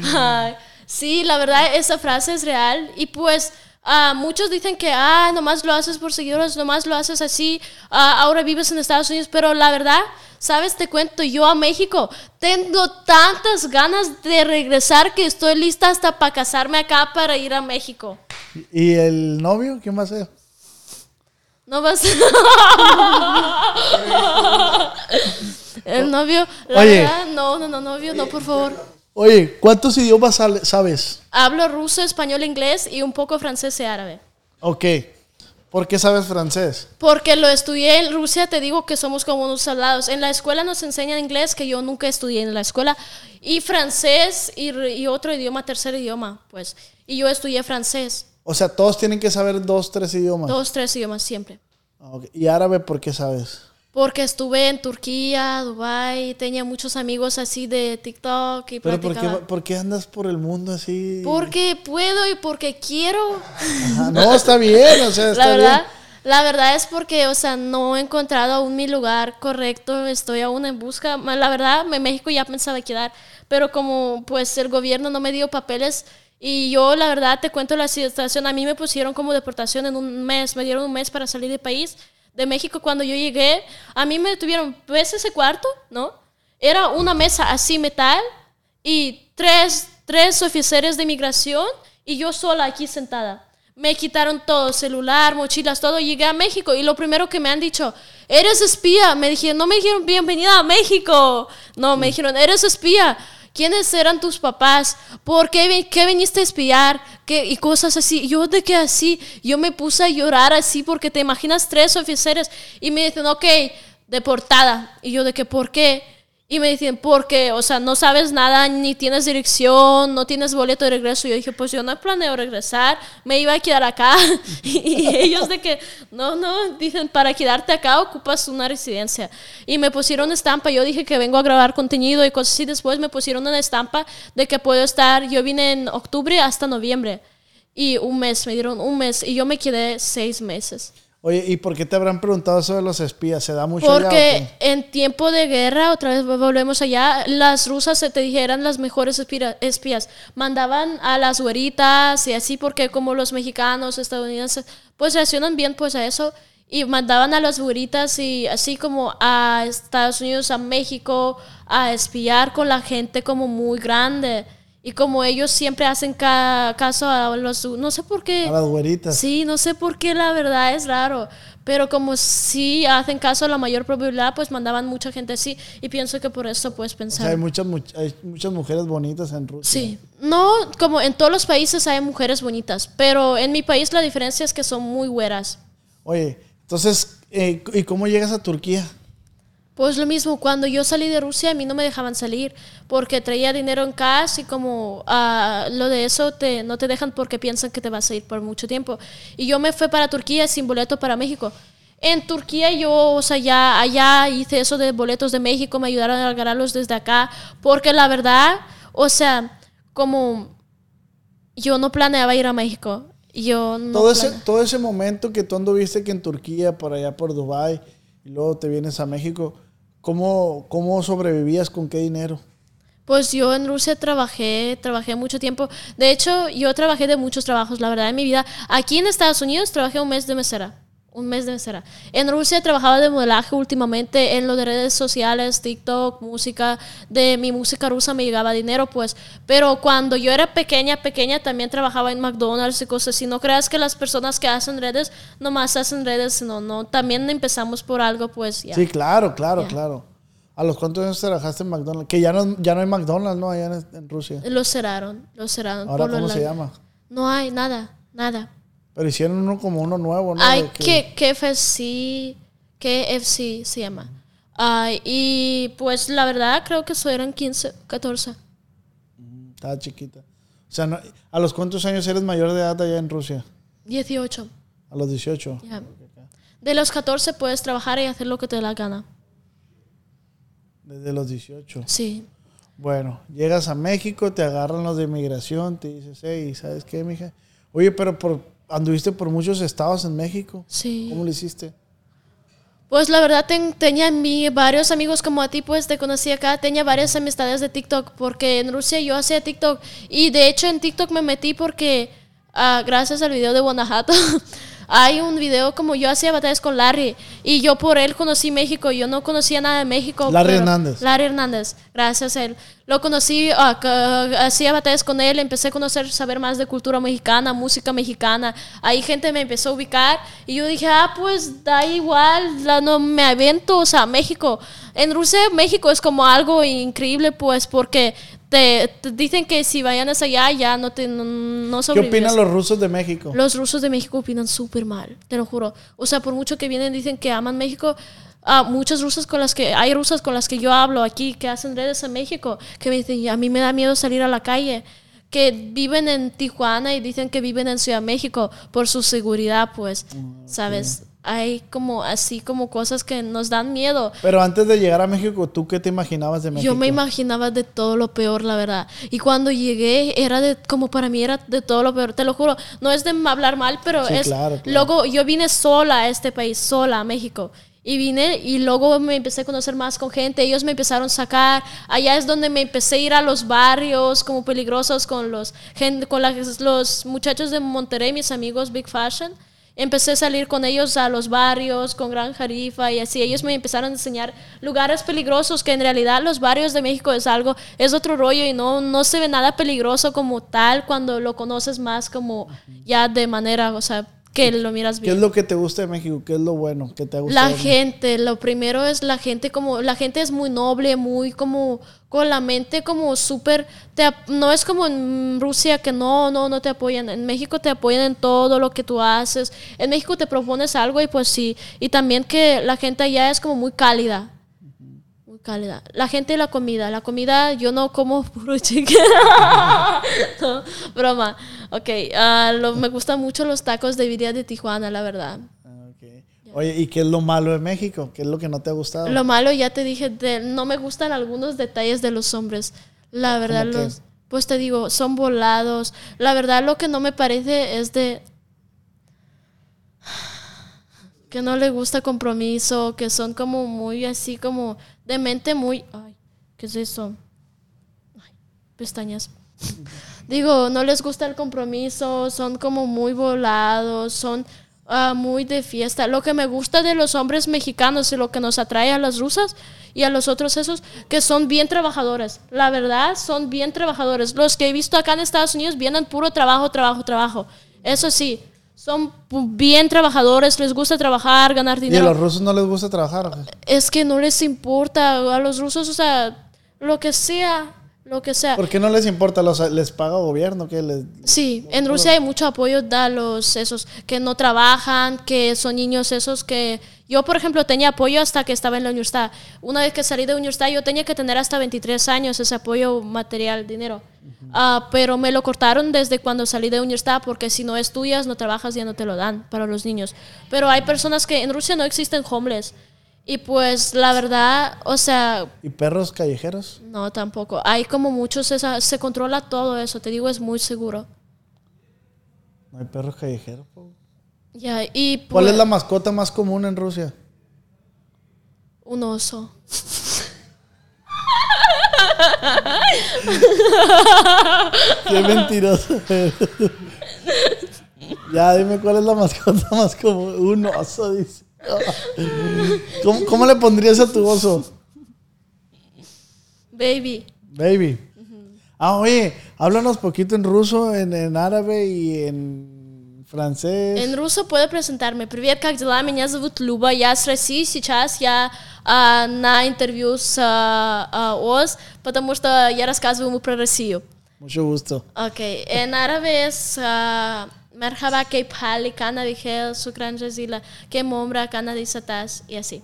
<laughs> Ay, sí, la verdad, esa frase es real. Y pues, ah, muchos dicen que, ah, nomás lo haces por seguidores, nomás lo haces así, ah, ahora vives en Estados Unidos. Pero la verdad, ¿sabes? Te cuento, yo a México tengo tantas ganas de regresar que estoy lista hasta para casarme acá para ir a México. ¿Y el novio? ¿Quién va a ser? No vas <laughs> <laughs> El novio, la Oye. verdad, no, no, no, novio, no, por favor. Oye, ¿cuántos idiomas sabes? Hablo ruso, español, inglés y un poco francés y árabe. Ok. ¿Por qué sabes francés? Porque lo estudié en Rusia, te digo que somos como unos soldados. En la escuela nos enseñan inglés, que yo nunca estudié en la escuela, y francés y, otro idioma, tercer idioma, pues. Y yo estudié francés, O sea, todos tienen que saber dos, tres idiomas. dos, tres idiomas siempre. Ah. ¿Y árabe por qué sabes? Porque estuve en Turquía, Dubai, tenía muchos amigos así de TikTok y ¿Pero por qué, por qué andas por el mundo así? Porque puedo y porque quiero. Ajá, <laughs> No, está bien, o sea, está La verdad, bien. la verdad es porque, o sea, no he encontrado aún mi lugar correcto, estoy aún en busca. La verdad, en México ya pensaba quedar, pero como pues el gobierno no me dio papeles y yo la verdad te cuento la situación, a mí me pusieron como deportación en un mes, me dieron un mes para salir del país. De México cuando yo llegué, a mí me tuvieron, ¿ves ese cuarto? ¿No? Era una mesa así metal y tres, tres oficiales de inmigración y yo sola aquí sentada. Me quitaron todo, celular, mochilas, todo. Llegué a México y lo primero que me han dicho, eres espía. Me dijeron, no me dijeron bienvenida a México. No, me dijeron, eres espía. ¿Quiénes eran tus papás? ¿Por qué, qué viniste a espiar? Y cosas así. Yo de que así, yo me puse a llorar así porque te imaginas tres oficiales y me dicen, ok, deportada. Y yo de que, ¿por qué? Y me dicen, porque, o sea, no sabes nada, ni tienes dirección, no tienes boleto de regreso. Y yo dije, pues yo no planeo regresar, me iba a quedar acá. <laughs> y ellos de que, no, no, dicen, para quedarte acá ocupas una residencia. Y me pusieron estampa, yo dije que vengo a grabar contenido y cosas así. Después me pusieron una estampa de que puedo estar, yo vine en octubre hasta noviembre. Y un mes, me dieron un mes y yo me quedé seis meses. Oye, ¿y por qué te habrán preguntado eso de los espías? ¿Se da mucho Porque en tiempo de guerra, otra vez volvemos allá, las rusas se te dijeran las mejores espías. Mandaban a las güeritas y así porque como los mexicanos, estadounidenses, pues reaccionan bien pues a eso. Y mandaban a las güeritas y así como a Estados Unidos, a México, a espiar con la gente como muy grande. Y como ellos siempre hacen ca- caso a los... No sé por qué. A las güeritas. Sí, no sé por qué la verdad es raro, pero como sí hacen caso a la mayor probabilidad, pues mandaban mucha gente así y pienso que por eso puedes O pensar. sea, hay muchas, much- hay muchas mujeres bonitas en Rusia. Sí, no, como en todos los países hay mujeres bonitas, pero en mi país la diferencia es que son muy güeras. Oye, entonces, eh, ¿y cómo llegas a Turquía? Pues lo mismo, cuando yo salí de Rusia a mí no me dejaban salir porque traía dinero en cash y como ah, lo de eso te, no te dejan porque piensan que te vas a ir por mucho tiempo. Y yo me fui para Turquía sin boleto para México. En Turquía yo, o sea, ya allá hice eso de boletos de México, me ayudaron a ganarlos desde acá porque la verdad, o sea, como yo no planeaba ir a México. Yo no todo, ese, todo ese momento que tú anduviste que en Turquía, por allá por Dubai y luego te vienes a México, ¿cómo, cómo sobrevivías? ¿Con qué dinero? Pues yo en Rusia trabajé, trabajé mucho tiempo. De hecho, yo trabajé de muchos trabajos, la verdad, en mi vida. Aquí en Estados Unidos trabajé un mes de mesera. Un mes de mesera. En Rusia trabajaba de modelaje últimamente en lo de redes sociales, TikTok, música. De mi música rusa me llegaba dinero, pues. Pero cuando yo era pequeña, pequeña, también trabajaba en McDonald's y cosas así. No creas que las personas que hacen redes nomás hacen redes, sino no. También empezamos por algo, pues ya. Sí, claro, claro, claro. ¿A los cuántos años trabajaste en McDonald's? Que ya no, ya no hay McDonald's, ¿no? Allá en, en Rusia. Lo cerraron, lo cerraron. Ahora, por ¿cómo se la- llama? No hay nada, nada. Pero hicieron uno como uno nuevo, ¿no? Hay que- que KFC, KFC se llama. Ay, y pues la verdad creo que eso eran 15, 14. Estaba chiquita. O sea, no- ¿a los cuántos años eres mayor de edad allá en Rusia? 18. A los 18. ya. De los 14 puedes trabajar y hacer lo que te dé la gana. Desde los 18. Sí. Bueno, llegas a México, te agarran los de inmigración, te dices, hey, ¿sabes qué, mija? Oye, pero por, anduviste por muchos estados en México. Sí. ¿Cómo lo hiciste? Pues la verdad ten- tenía mi, varios amigos como a ti, pues te conocí acá, tenía varias amistades de TikTok, porque en Rusia yo hacía TikTok y de hecho en TikTok me metí porque ah, gracias al video de Guanajuato <laughs> hay un video como yo hacía batallas con Larry y yo por él conocí México, yo no conocía nada de México. Larry Hernández. Larry Hernández, gracias a él. Lo conocí, ah, hacía batallas con él, empecé a conocer, saber más de cultura mexicana, música mexicana. Ahí gente me empezó a ubicar y yo dije, ah, pues da igual, la- no me avento, o sea, México. En Rusia, México es como algo increíble, pues, porque te, te dicen que si vayan hacia allá, ya no te no, no ¿Qué opinan los rusos de México? Los rusos de México opinan súper mal, te lo juro. O sea, por mucho que vienen dicen que aman México, ah, muchas rusas con las que, hay rusas con las que yo hablo aquí que hacen redes en México, que me dicen, a mí me da miedo salir a la calle, que viven en Tijuana y dicen que viven en Ciudad de México por su seguridad, pues, ¿sabes? Hay como así como cosas que nos dan miedo. Pero antes de llegar a México, ¿tú qué te imaginabas de México? Yo me imaginaba de todo lo peor, la verdad. Y cuando llegué, era de, como para mí era de todo lo peor, te lo juro. No es de hablar mal, pero Sí, es... claro, claro. Luego yo vine sola a este país, sola a México. Y vine y luego me empecé a conocer más con gente, ellos me empezaron a sacar, allá es donde me empecé a ir a los barrios como peligrosos con los, gente, con las- los muchachos de Monterrey, mis amigos Big Fashion. Empecé a salir con ellos a los barrios, con Gran Jarifa y así. Ellos me empezaron a enseñar lugares peligrosos, que en realidad los barrios de México es algo, es otro rollo y no, no se ve nada peligroso como tal cuando lo conoces más como ya de manera, o sea, que lo miras ¿Qué bien. es lo que te gusta de México? ¿Qué es lo bueno que te ha gustado? La gente, lo primero es la gente como, la gente es muy noble, muy como, con la mente como súper, no es como en Rusia que no, no, no te apoyan, en México te apoyan en todo lo que tú haces, en México te propones algo y pues sí, y también que la gente allá es como muy cálida. La gente y la comida. La comida, yo no como <laughs> puro chicken. <laughs> no, broma. Ok, ah, lo- me gustan mucho los tacos de birria de Tijuana, la verdad. Ah, ok. Oye, ¿y qué es lo malo de México? ¿Qué es lo que no te ha gustado? Lo malo, ya te dije, de- no me gustan algunos detalles de los hombres. La verdad, los, pues te digo, son volados. La verdad, lo que no me parece es de... que no le gusta compromiso, que son como muy así como de mente muy... Ay, ¿qué es eso? Ay, pestañas. <laughs> Digo, no les gusta el compromiso, son como muy volados, son ah, muy de fiesta. Lo que me gusta de los hombres mexicanos y lo que nos atrae a las rusas y a los otros esos, que son bien trabajadores. La verdad, son bien trabajadores. Los que he visto acá en Estados Unidos vienen puro trabajo, trabajo, trabajo. Eso sí, son bien trabajadores, les gusta trabajar, ganar ¿Y a dinero. los rusos no les gusta trabajar? Es que no les importa a los rusos, o sea, lo que sea, lo que sea. ¿Por qué no les importa? ¿Los, ¿Les paga gobierno? ¿Qué les... Sí, en Rusia hay mucho apoyo a los esos que no trabajan, que son niños esos que yo por ejemplo tenía apoyo hasta que estaba en la universidad. Una vez que salí de la universidad yo tenía que tener hasta 23 años ese apoyo material, dinero. Ah, pero me lo cortaron desde cuando salí de la universidad porque si no estudias, no trabajas, ya no te lo dan para los niños. Pero hay personas que en Rusia no existen homeless. Y pues la verdad, o sea, ¿Y perros callejeros? no tampoco. Hay como muchos, esa- se controla todo eso, te digo, es muy seguro. No hay perros callejeros. po. Ya, y ¿Cuál pues, es la mascota más común en Rusia? un oso. <laughs> Qué mentiroso. ya, dime cuál es la mascota más común. Un oso, dice. ¿Cómo, cómo le pondrías a tu oso? Baby. Baby. Ah, oye, háblanos poquito en ruso, en, en árabe y en francés. En руссо puedo presentarme. Привет, как дела? Меня зовут Люба. Я с России. Сейчас я а, на интервью с а, а, ОЗ, потому что я рассказываю ему про Россию. Mucho gusto. Ok, en árabe es ah, Merhaba Keip Hali, Kana Vigel, Sukran Jazila, Kem Ombra, Kana Disatas, y así.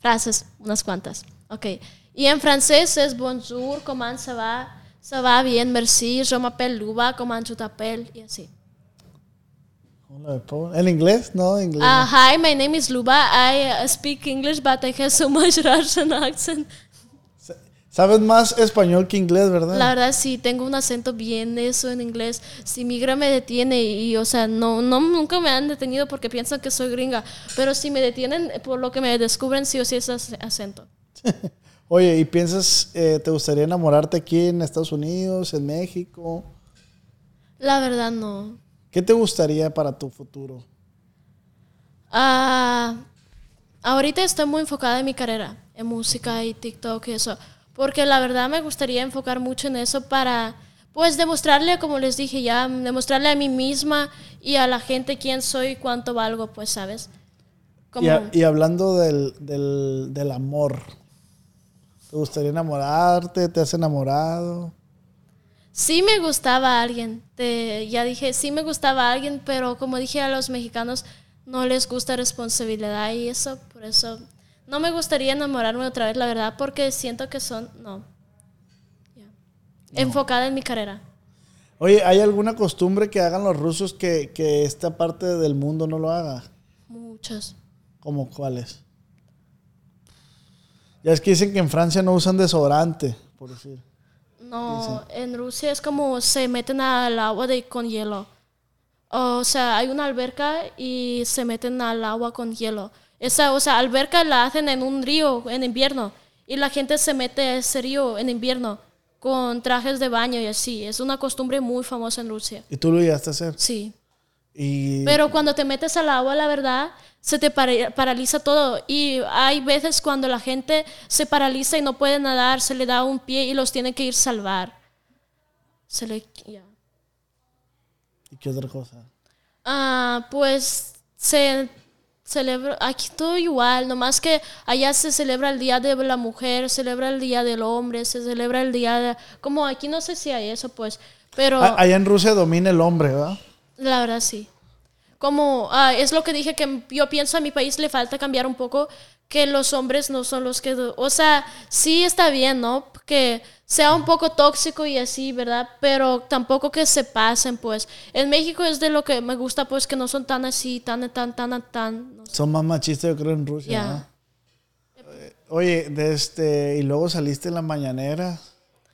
Frases, unas cuantas. Ok. Y en francés es Bonjour, comment ça va? Ça va bien, merci. Je m'appelle Luba, comment tu t'appelles? Y así. ¿En inglés? No, inglés. Uh, hi, my name is Luba. I uh, speak English, but I have so <laughs> much Russian accent. Sabes más español que inglés, ¿verdad? La verdad sí, tengo un acento bien eso en inglés. Si migra me detiene y, o sea, no, no, nunca me han detenido porque piensan que soy gringa. Pero si me detienen, por lo que me descubren, sí o sí es ac- acento. <laughs> Oye, ¿y piensas, eh, te gustaría enamorarte aquí en Estados Unidos, en México? La verdad no. ¿Qué te gustaría para tu futuro? Ah, ahorita estoy muy enfocada en mi carrera, en música y TikTok y eso. Porque la verdad me gustaría enfocar mucho en eso para, pues, demostrarle, como les dije ya, demostrarle a mí misma y a la gente quién soy y cuánto valgo, pues, ¿sabes? Como, Y, a- y hablando del, del, del amor, ¿te gustaría enamorarte? ¿Te has enamorado? Sí me gustaba alguien, te- ya dije, sí me gustaba alguien, pero como dije a los mexicanos, no les gusta responsabilidad y eso, por eso no me gustaría enamorarme otra vez, la verdad, porque siento que son, no, Ya. enfocada en mi carrera. Oye, ¿hay alguna costumbre que hagan los rusos que, que esta parte del mundo no lo haga? Muchas. ¿Como cuáles? Ya es que dicen que en Francia no usan desodorante, por decir. No, en Rusia es como se meten al agua de, con hielo. O sea, hay una alberca y se meten al agua con hielo. Esa, o sea, alberca la hacen en un río en invierno y la gente se mete a ese río en invierno con trajes de baño y así. Es una costumbre muy famosa en Rusia. ¿Y tú lo llegaste a hacer? Sí. Y Pero cuando te metes al agua, la verdad, se te para- paraliza todo. Y hay veces cuando la gente se paraliza y no puede nadar, se le da un pie y los tiene que ir salvar. Se le... ¿y qué otra cosa? Ah, pues se celebra, aquí todo igual, nomás que allá se celebra el Día de la Mujer, se celebra el Día del Hombre, se celebra el Día de... Como aquí no sé si hay eso, pues, pero... Ah, allá en Rusia domina el hombre, ¿verdad? La verdad sí. Como ah, es lo que dije que yo pienso a mi país le falta cambiar un poco que los hombres no son los que, o sea, sí está bien, ¿no? Que sea un poco tóxico y así, ¿verdad? Pero tampoco que se pasen, pues. En México es de lo que me gusta, pues, que no son tan así, tan, tan, tan, tan. no sé. Son más machistas, yo creo, en Rusia. ¿verdad? Eh, Oye, de este, y luego saliste en la mañanera.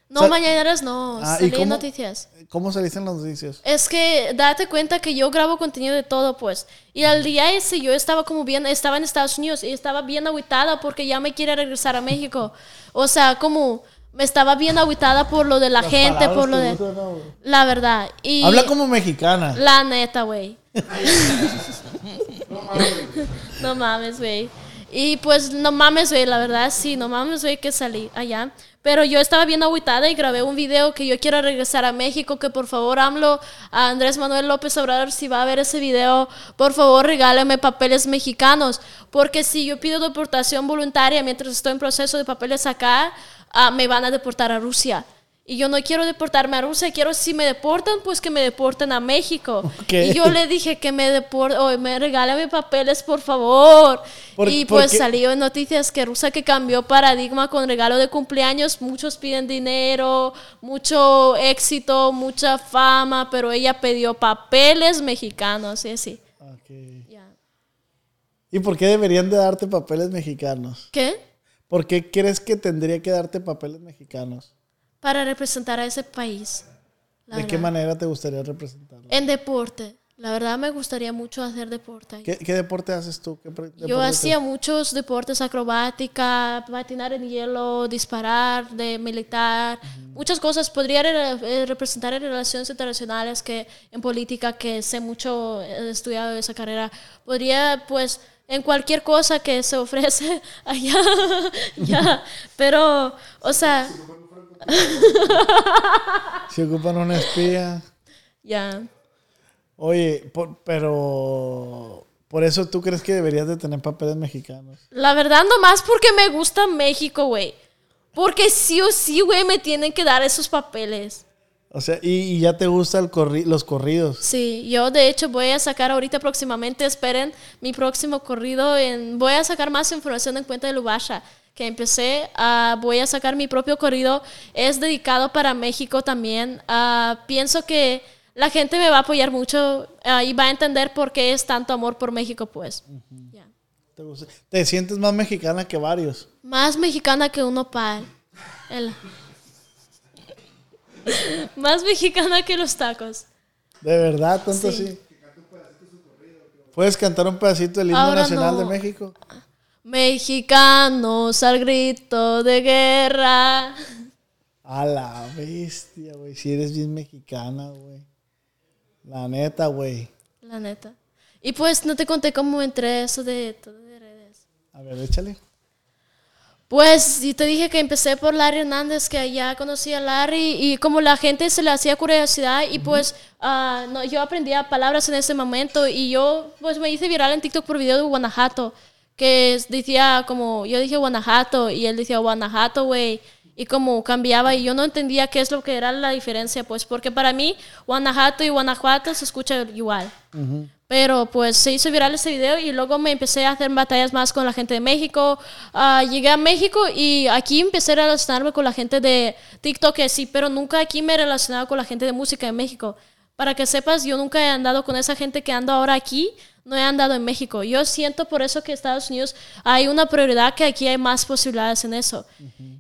No, Sal- mañaneras no, Ah, ¿y salí en cómo- noticias. ¿Cómo saliste en las noticias? Es que date cuenta que yo grabo contenido de todo, pues. Y al día ese yo estaba como bien, estaba en Estados Unidos y estaba bien agüitada porque ya me quiere regresar a México. O sea, como me estaba bien agüitada por lo de la Las gente, por lo de... ¿no? La verdad. Y Habla como mexicana. La neta, güey. <laughs> no mames, güey. Y pues no mames, güey, la verdad sí, no mames, güey, que salí allá. Pero yo estaba bien agüitada y grabé un video que yo quiero regresar a México, que por favor AMLO, a Andrés Manuel López Obrador, si va a ver ese video, por favor regálame papeles mexicanos. Porque si yo pido deportación voluntaria mientras estoy en proceso de papeles acá, ah, me van a deportar a Rusia. Y yo no quiero deportarme a Rusia, quiero si me deportan, pues que me deporten a México. Y yo le dije que me deporten, o me regálame papeles, por favor. Por- y pues porque- salió en noticias que Rusia que cambió paradigma con regalo de cumpleaños, muchos piden dinero, mucho éxito, mucha fama, pero ella pidió papeles mexicanos y así. ¿Y por qué deberían de darte papeles mexicanos? ¿Qué? ¿Por qué crees que tendría que darte papeles mexicanos? Para representar a ese país. ¿De qué manera te gustaría representarlo? En deporte. La verdad me gustaría mucho hacer deporte. ¿Qué, qué deporte haces tú? ¿Qué pre- Yo hacía muchos deportes acrobática, patinar en hielo, disparar, de militar, muchas cosas. Podría re- eh, representar en relaciones internacionales, que en política, que sé mucho, he estudiado esa carrera. Podría, pues, en cualquier cosa que se ofrece <laughs> allá, <laughs> ya. <laughs> Pero, o sea, <laughs> Si ocupan una espía. ya. Oye, por- pero... Por eso tú crees que deberías de tener papeles mexicanos. La verdad, nomás porque me gusta México, güey. Porque sí o sí, güey, me tienen que dar esos papeles. O sea, y, y ya te gustan los corridos. Sí, yo de hecho voy a sacar ahorita próximamente, esperen mi próximo corrido, en, voy a sacar más información en cuenta de Lubasha, que empecé, a voy a sacar mi propio corrido, es dedicado para México también, Ah, pienso que la gente me va a apoyar mucho ah, y va a entender por qué es tanto amor por México, pues. ¿Te, sientes más mexicana que varios. Más mexicana que uno pal. El- Más mexicana que los tacos. De verdad, tanto Sí. así. ¿Puedes cantar un pedacito del himno Ahora nacional no. de México? Mexicanos al grito de guerra. A la bestia, güey. Si eres bien mexicana, güey. La neta, güey. La neta. Y pues no te conté cómo entré eso de todo de redes. A ver, échale. Pues sí te dije que empecé por Larry Hernández, que ya conocí a Larry y como la gente se le hacía curiosidad y pues ah, no, yo aprendía palabras en ese momento y yo pues me hice viral en TikTok por video de Guanajuato, que decía como, yo dije Guanajuato y él decía Guanajuato, güey, y como cambiaba y yo no entendía qué es lo que era la diferencia, pues porque para mí Guanajuato y Guanajuato se escucha igual. Pero pues se hizo viral ese video y luego me empecé a hacer batallas más con la gente de México. Ah, llegué a México y aquí empecé a relacionarme con la gente de TikTok, que sí, pero nunca aquí me he relacionado con la gente de música de México. Para que sepas, yo nunca he andado con esa gente que ando ahora aquí, no he andado en México. Yo siento por eso que Estados Unidos hay una prioridad que aquí hay más posibilidades en eso.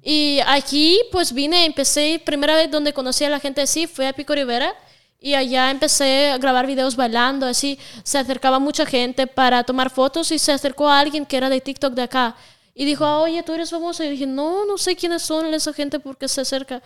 Y aquí pues vine, empecé, primera vez donde conocí a la gente así, fue a Pico Rivera. Y allá empecé a grabar videos bailando, así. Se acercaba mucha gente para tomar fotos y se acercó a alguien que era de TikTok de acá. Y dijo, "Ah, oye, tú eres famoso. Y dije, no, no sé quiénes son esa gente porque se acerca.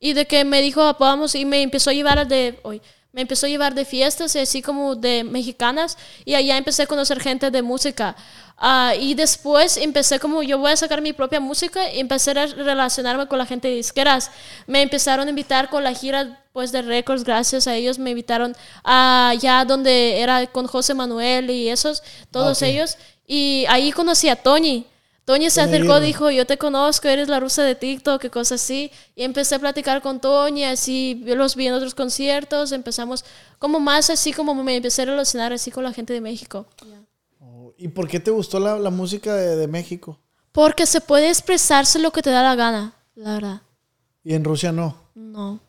Y de que me dijo, "Ah, vamos, y me empezó a llevar de, hoy, me empezó a llevar de fiestas, y así como de mexicanas. Y allá empecé a conocer gente de música. Ah, y después empecé como yo voy a sacar mi propia música y empecé a relacionarme con la gente de disqueras. Me empezaron a invitar con la gira pues de récords, gracias a ellos me invitaron allá donde era con José Manuel y esos, todos Ok. ellos. Y ahí conocí a Tony. Tony se acercó, dijo, yo te conozco, eres la rusa de TikTok, y cosas así. Y empecé a platicar con Tony, así, yo los vi en otros conciertos, empezamos como más así como me empecé a relacionar así con la gente de México. Oh, ¿Y por qué te gustó la, la música de, de México? Porque se puede expresarse lo que te da la gana, la verdad. Y en Rusia no. No.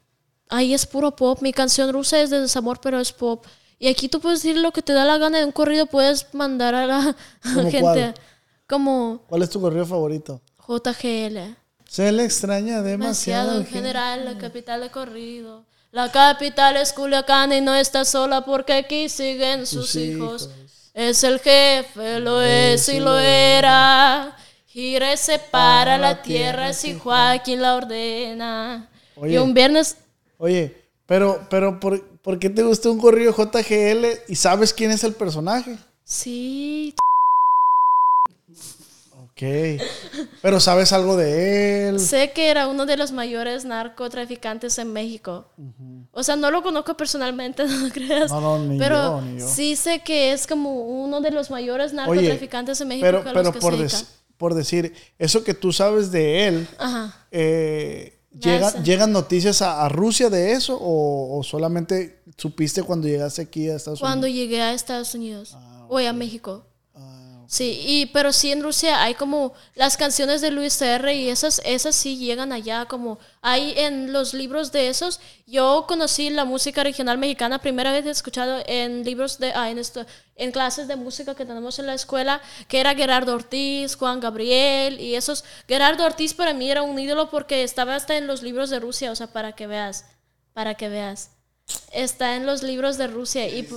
Ahí es puro pop. Mi canción rusa es de desamor, pero es pop. Y aquí tú puedes decir lo que te da la gana de un corrido, puedes mandar a la ¿Cómo <laughs> gente cuál? Como ¿Cuál es tu correo favorito? JGL. Se le extraña demasiado demasiado. en general, la capital de corrido. La capital es Culiacán y no está sola porque aquí siguen sus, Sus hijos. hijos. Es el jefe, lo es y lo era. Gira y separa la tierra si Joaquín la ordena. Y Oye. un viernes, Oye, pero, pero ¿por, por qué te gustó un corrido JGL y sabes quién es el personaje? sí, Ok. Pero sabes algo de él. sé que era uno de los mayores narcotraficantes en México. O sea, no lo conozco personalmente, <laughs> no lo creas. No, no, ni pero yo, ni yo. sí sé que es como uno de los mayores narcotraficantes en México. Pero, a pero los por, dec- por decir, eso que tú sabes de él, Ajá. eh, llega- ¿llegan noticias a, a Rusia de eso o, o solamente supiste cuando llegaste aquí a Estados Cuando Unidos? llegué a Estados Unidos o a México. Sí, y, pero sí en Rusia hay como las canciones de Luis R. y esas, esas sí llegan allá, como hay en los libros de esos. Yo conocí la música regional mexicana, primera vez he escuchado en libros de, ah, en, esto, en clases de música que tenemos en la escuela, que era Gerardo Ortiz, Juan Gabriel y esos. Gerardo Ortiz para mí era un ídolo porque estaba hasta en los libros de Rusia, o sea, para que veas, para que veas. Está en los libros de Rusia y...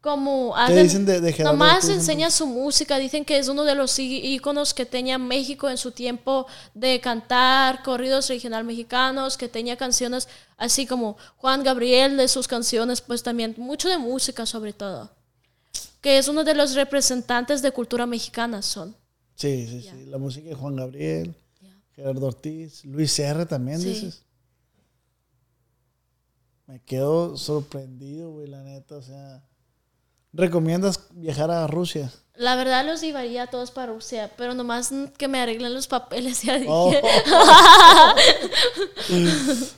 como ¿Qué hacen- dicen de, de Gerardo Nomás enseña su música, dicen que es uno de los íconos que tenía México en su tiempo de cantar corridos regional mexicanos, que tenía canciones así como Juan Gabriel de sus canciones, pues también mucho de música sobre todo, que es uno de los representantes de cultura mexicana son. Sí, sí, sí. La música de Juan Gabriel, Gerardo Ortiz, Luis R. también Sí. dices. Me quedo sorprendido, güey, la neta. O sea, ¿recomiendas viajar a Rusia? La verdad los llevaría a todos para Rusia, pero nomás que me arreglen los papeles, <laughs> ya dije. Oh. <laughs>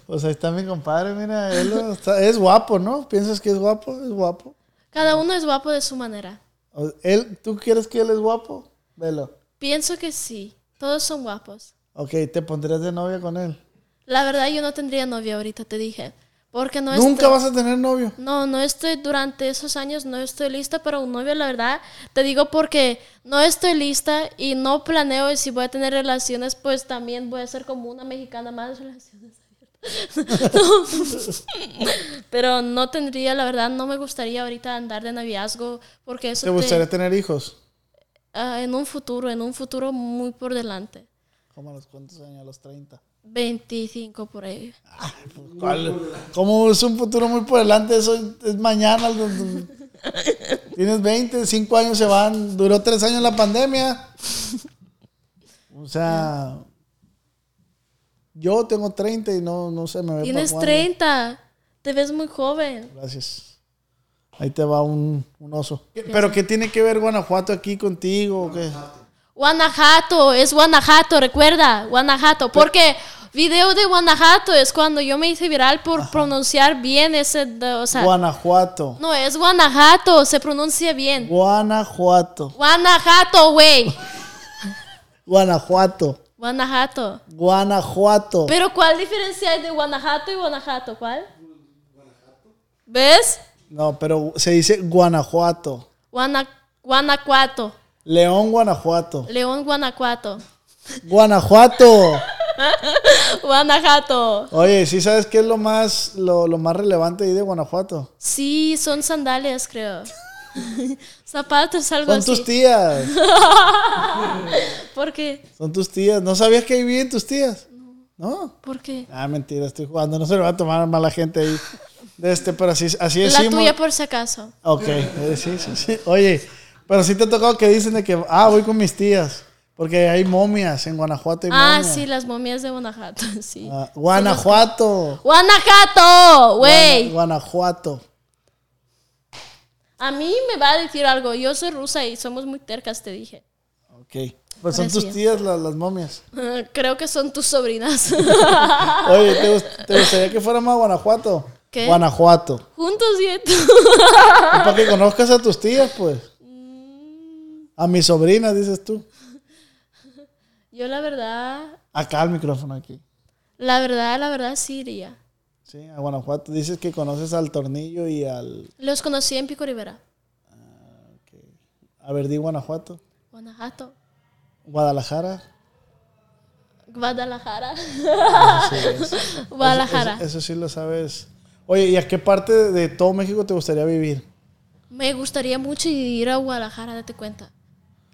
pues ahí está mi compadre, mira, él está- es guapo, ¿no? ¿Piensas que es guapo? Es guapo. Cada uno es guapo de su manera. Él, ¿Tú quieres que él es guapo? Velo. Pienso que sí, todos son guapos. Ok, ¿te pondrías de novia con él? La verdad yo no tendría novia ahorita, te dije. Porque no Nunca estoy, vas a tener novio. No, no estoy durante esos años, no estoy lista para un novio, la verdad. Te digo porque no estoy lista y no planeo y si voy a tener relaciones, pues también voy a ser como una mexicana más relaciones. <laughs> No. Pero no tendría, la verdad, no me gustaría ahorita andar de noviazgo porque eso ¿Te te- gustaría tener hijos? ah, en un futuro, en un futuro muy por delante. ¿Cómo a los cuántos años? A los 30. 25 por ahí. ¿Cuál? ¿Cómo es un futuro muy por delante? Eso es, mañana. <laughs> Tienes 20, 5 años se van. Duró 3 años la pandemia. O sea, yo tengo 30 y no, no sé, me ve Tienes pa' cuándo. 30. Te ves muy joven. Gracias. Ahí te va un, un oso. ¿Pero qué tiene que ver Guanajuato aquí contigo? o qué? Guanajuato, es Guanajuato, recuerda, Guanajuato. Porque video de Guanajuato es cuando yo me hice viral por pronunciar bien ese, o sea, Guanajuato. no, es Guanajuato, se pronuncia bien. Guanajuato. Guanajuato, güey. <laughs> Guanajuato. Guanajuato. Guanajuato. Pero ¿cuál diferencia hay de Guanajuato y Guanajuato? ¿Cuál? ¿Ves? No, pero se dice Guanajuato. Guana- Guanajuato. León, Guanajuato. León, Guanajuato. Guanajuato. <laughs> Guanajuato. Oye, ¿sí sabes qué es lo más, lo, lo más relevante ahí de Guanajuato? Sí, son sandalias, creo. <laughs> Zapatos, algo Son así. tus tías. <laughs> ¿Por qué? Son tus tías. ¿No sabías que ahí viven tus tías? ¿No? ¿Por qué? Ah, mentira, estoy jugando. No se le va a tomar mal la gente ahí. De este, pero así, así La decimos. tuya por si acaso. Ok, eh, sí, sí, sí. Oye, pero sí te ha tocado que dicen de que, ah, voy con mis tías. Porque hay momias en Guanajuato. Hay Ah, momias. sí, las momias de Guanajuato, <laughs> sí. Ah, Guanajuato. Guanajuato, güey. Guanajuato. A mí me va a decir algo. Yo soy rusa y somos muy tercas, te dije. Ok. Pues son tus tías las, las momias. <laughs> Creo que son tus sobrinas. <laughs> Oye, ¿te, gust- te gustaría que fuéramos a Guanajuato? ¿Qué? Guanajuato. Juntos. Y para que conozcas a tus tías, pues. A mis sobrinas, dices tú. <laughs> Yo la verdad, Acá el micrófono aquí. la verdad, la verdad sí iría. Sí, a Guanajuato. Dices que conoces al tornillo y al... Los conocí en Pico Rivera. A ver, di Guanajuato. Guanajuato. Guadalajara. Guadalajara. Así <laughs> es. Guadalajara. Eso, eso sí lo sabes. Oye, ¿y a qué parte de, de todo México te gustaría vivir? Me gustaría mucho ir a Guadalajara, date cuenta.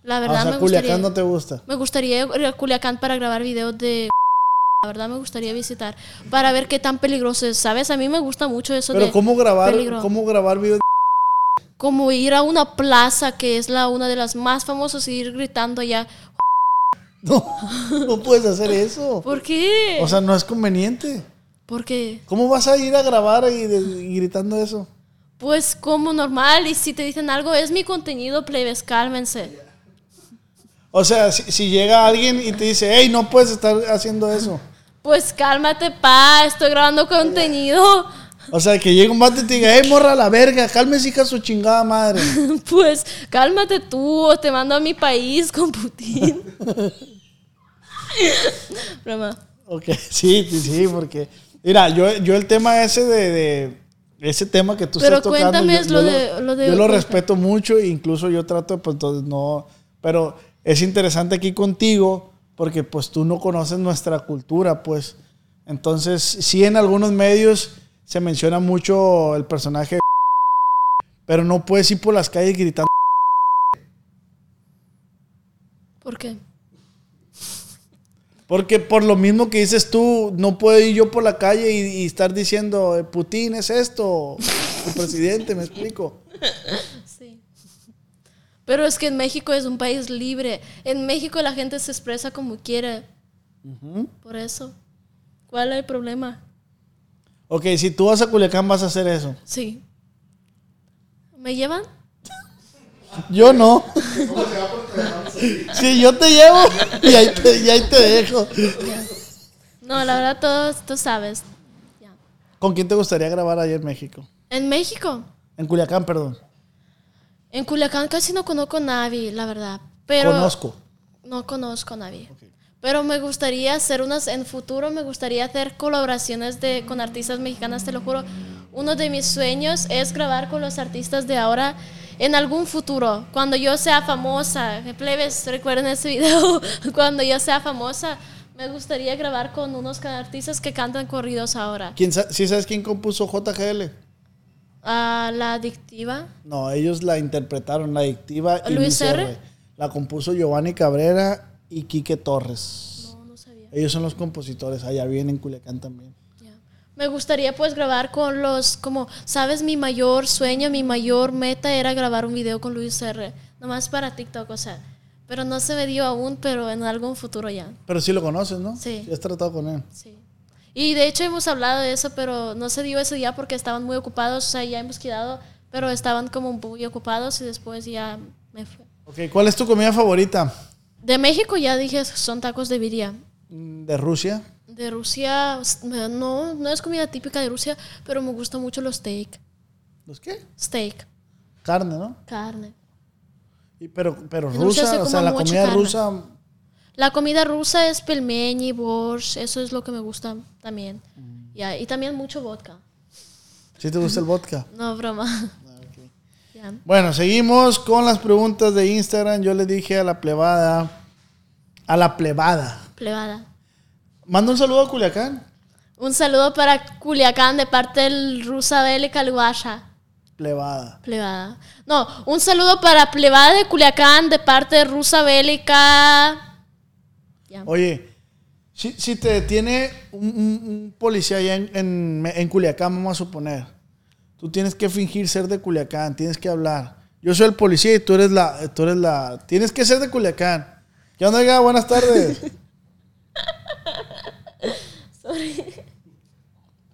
La Ah, verdad o sea, me Culiacán gustaría. no te gusta. Me gustaría ir a Culiacán para grabar videos de. <laughs> La verdad me gustaría visitar para ver qué tan peligroso es, ¿sabes? A mí me gusta mucho eso Pero de ¿cómo grabar, peligro. cómo grabar videos? <laughs> como ir a una plaza que es la una de las más famosas y ir gritando allá. <laughs> No, no puedes hacer eso. ¿Por qué? O sea, no es conveniente. Porque ¿Cómo vas a ir a grabar y, de- y gritando eso? pues como normal y si te dicen algo es mi contenido, plebes, cálmense. O sea, si, si llega alguien y te dice, hey, no puedes estar haciendo eso. Pues cálmate, pa, estoy grabando contenido. O sea, que llegue un vato y te diga, hey, morra la verga, cálmese hija su chingada madre. <laughs> Pues cálmate tú o te mando a mi país con Putin. <laughs> Broma. Ok, sí, sí, sí, porque... Mira, yo, yo el tema ese de... de- ese tema que tú Pero estás tocando, cuéntame yo, es yo lo de- lo de- yo lo respeto mucho incluso yo trato, pues entonces no... Pero es interesante aquí contigo porque pues tú no conoces nuestra cultura, pues. Entonces, sí en algunos medios se menciona mucho el personaje, pero no puedes ir por las calles gritando. ¿Por qué? Porque por lo mismo que dices tú, no puedo ir yo por la calle y, y estar diciendo, eh, Putin es esto, el presidente, me explico. Pero es que en México es un país libre. En México la gente se expresa como quiere. Por eso. ¿Cuál es el problema? Ok, si tú vas a Culiacán vas a hacer eso. Sí. ¿Me llevan? Yo no. <laughs> Sí, yo te llevo y ahí te, y ahí te dejo. No, la verdad, todos tú sabes. ¿Con quién te gustaría grabar ayer en México? En México. En Culiacán, perdón. En Culiacán casi no conozco a nadie, la verdad. Pero Conozco. No conozco a nadie. Pero me gustaría hacer unas, en futuro me gustaría hacer colaboraciones de, con artistas mexicanas, te lo juro. Uno de mis sueños es grabar con los artistas de ahora en algún futuro. Cuando yo sea famosa, plebes, recuerden ese video, <laughs> cuando yo sea famosa, me gustaría grabar con unos artistas que cantan corridos ahora. ¿Quién sa- ¿Sí sabes quién compuso JGL? Ah, la adictiva. No, ellos la interpretaron, la adictiva y ¿Luis R? La compuso Giovanni Cabrera y Quique Torres. No, no sabía. Ellos son los compositores, allá vienen en Culiacán también. Ya. Me gustaría pues grabar con los, como, sabes, mi mayor sueño, mi mayor meta era grabar un video con Luis R. Nomás para TikTok, o sea. Pero no se me dio aún, pero en algún futuro ya. Pero sí lo conoces, ¿no? Sí. has tratado con él. Sí. Y de hecho hemos hablado de eso, pero no se dio ese día porque estaban muy ocupados, o sea, ya hemos quedado, pero estaban como muy ocupados y después ya me fue. Ok, ¿cuál es tu comida favorita? De México ya dije, son tacos de birria. Mm, ¿De Rusia? De Rusia, no, no es comida típica de Rusia, pero me gusta mucho los steak. ¿Los qué? Steak, Carne, ¿no? carne. Y pero pero rusa, o sea, la comida carne. rusa. La comida rusa es pelmeni, borscht, eso es lo que me gusta también. Ya, y también mucho vodka. ¿Sí te gusta el vodka? <laughs> No, broma. Ya. Bueno, seguimos con las preguntas de Instagram. Yo le dije a la plebada, a la plebada, Plebada. manda un saludo a Culiacán. Un saludo para Culiacán de parte del Rusa Bélica Luasha. Plebada. Plebada. No, un saludo para Plebada de Culiacán de parte de Rusa Bélica. Ya. Oye, si, si te detiene un, policía allá en, en, en Culiacán, vamos a suponer, tú tienes que fingir ser de Culiacán, tienes que hablar. Yo soy el policía y tú eres la, tú eres la, tienes que ser de Culiacán. ¿Qué onda, oiga? Buenas tardes. <laughs>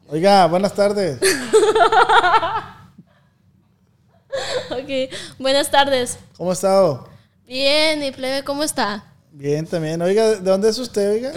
Oiga, buenas tardes. <laughs> Ok, buenas tardes. ¿Cómo ha estado? Bien, y plebe, ¿cómo está? Bien, también. Oiga, ¿de dónde es usted, oiga?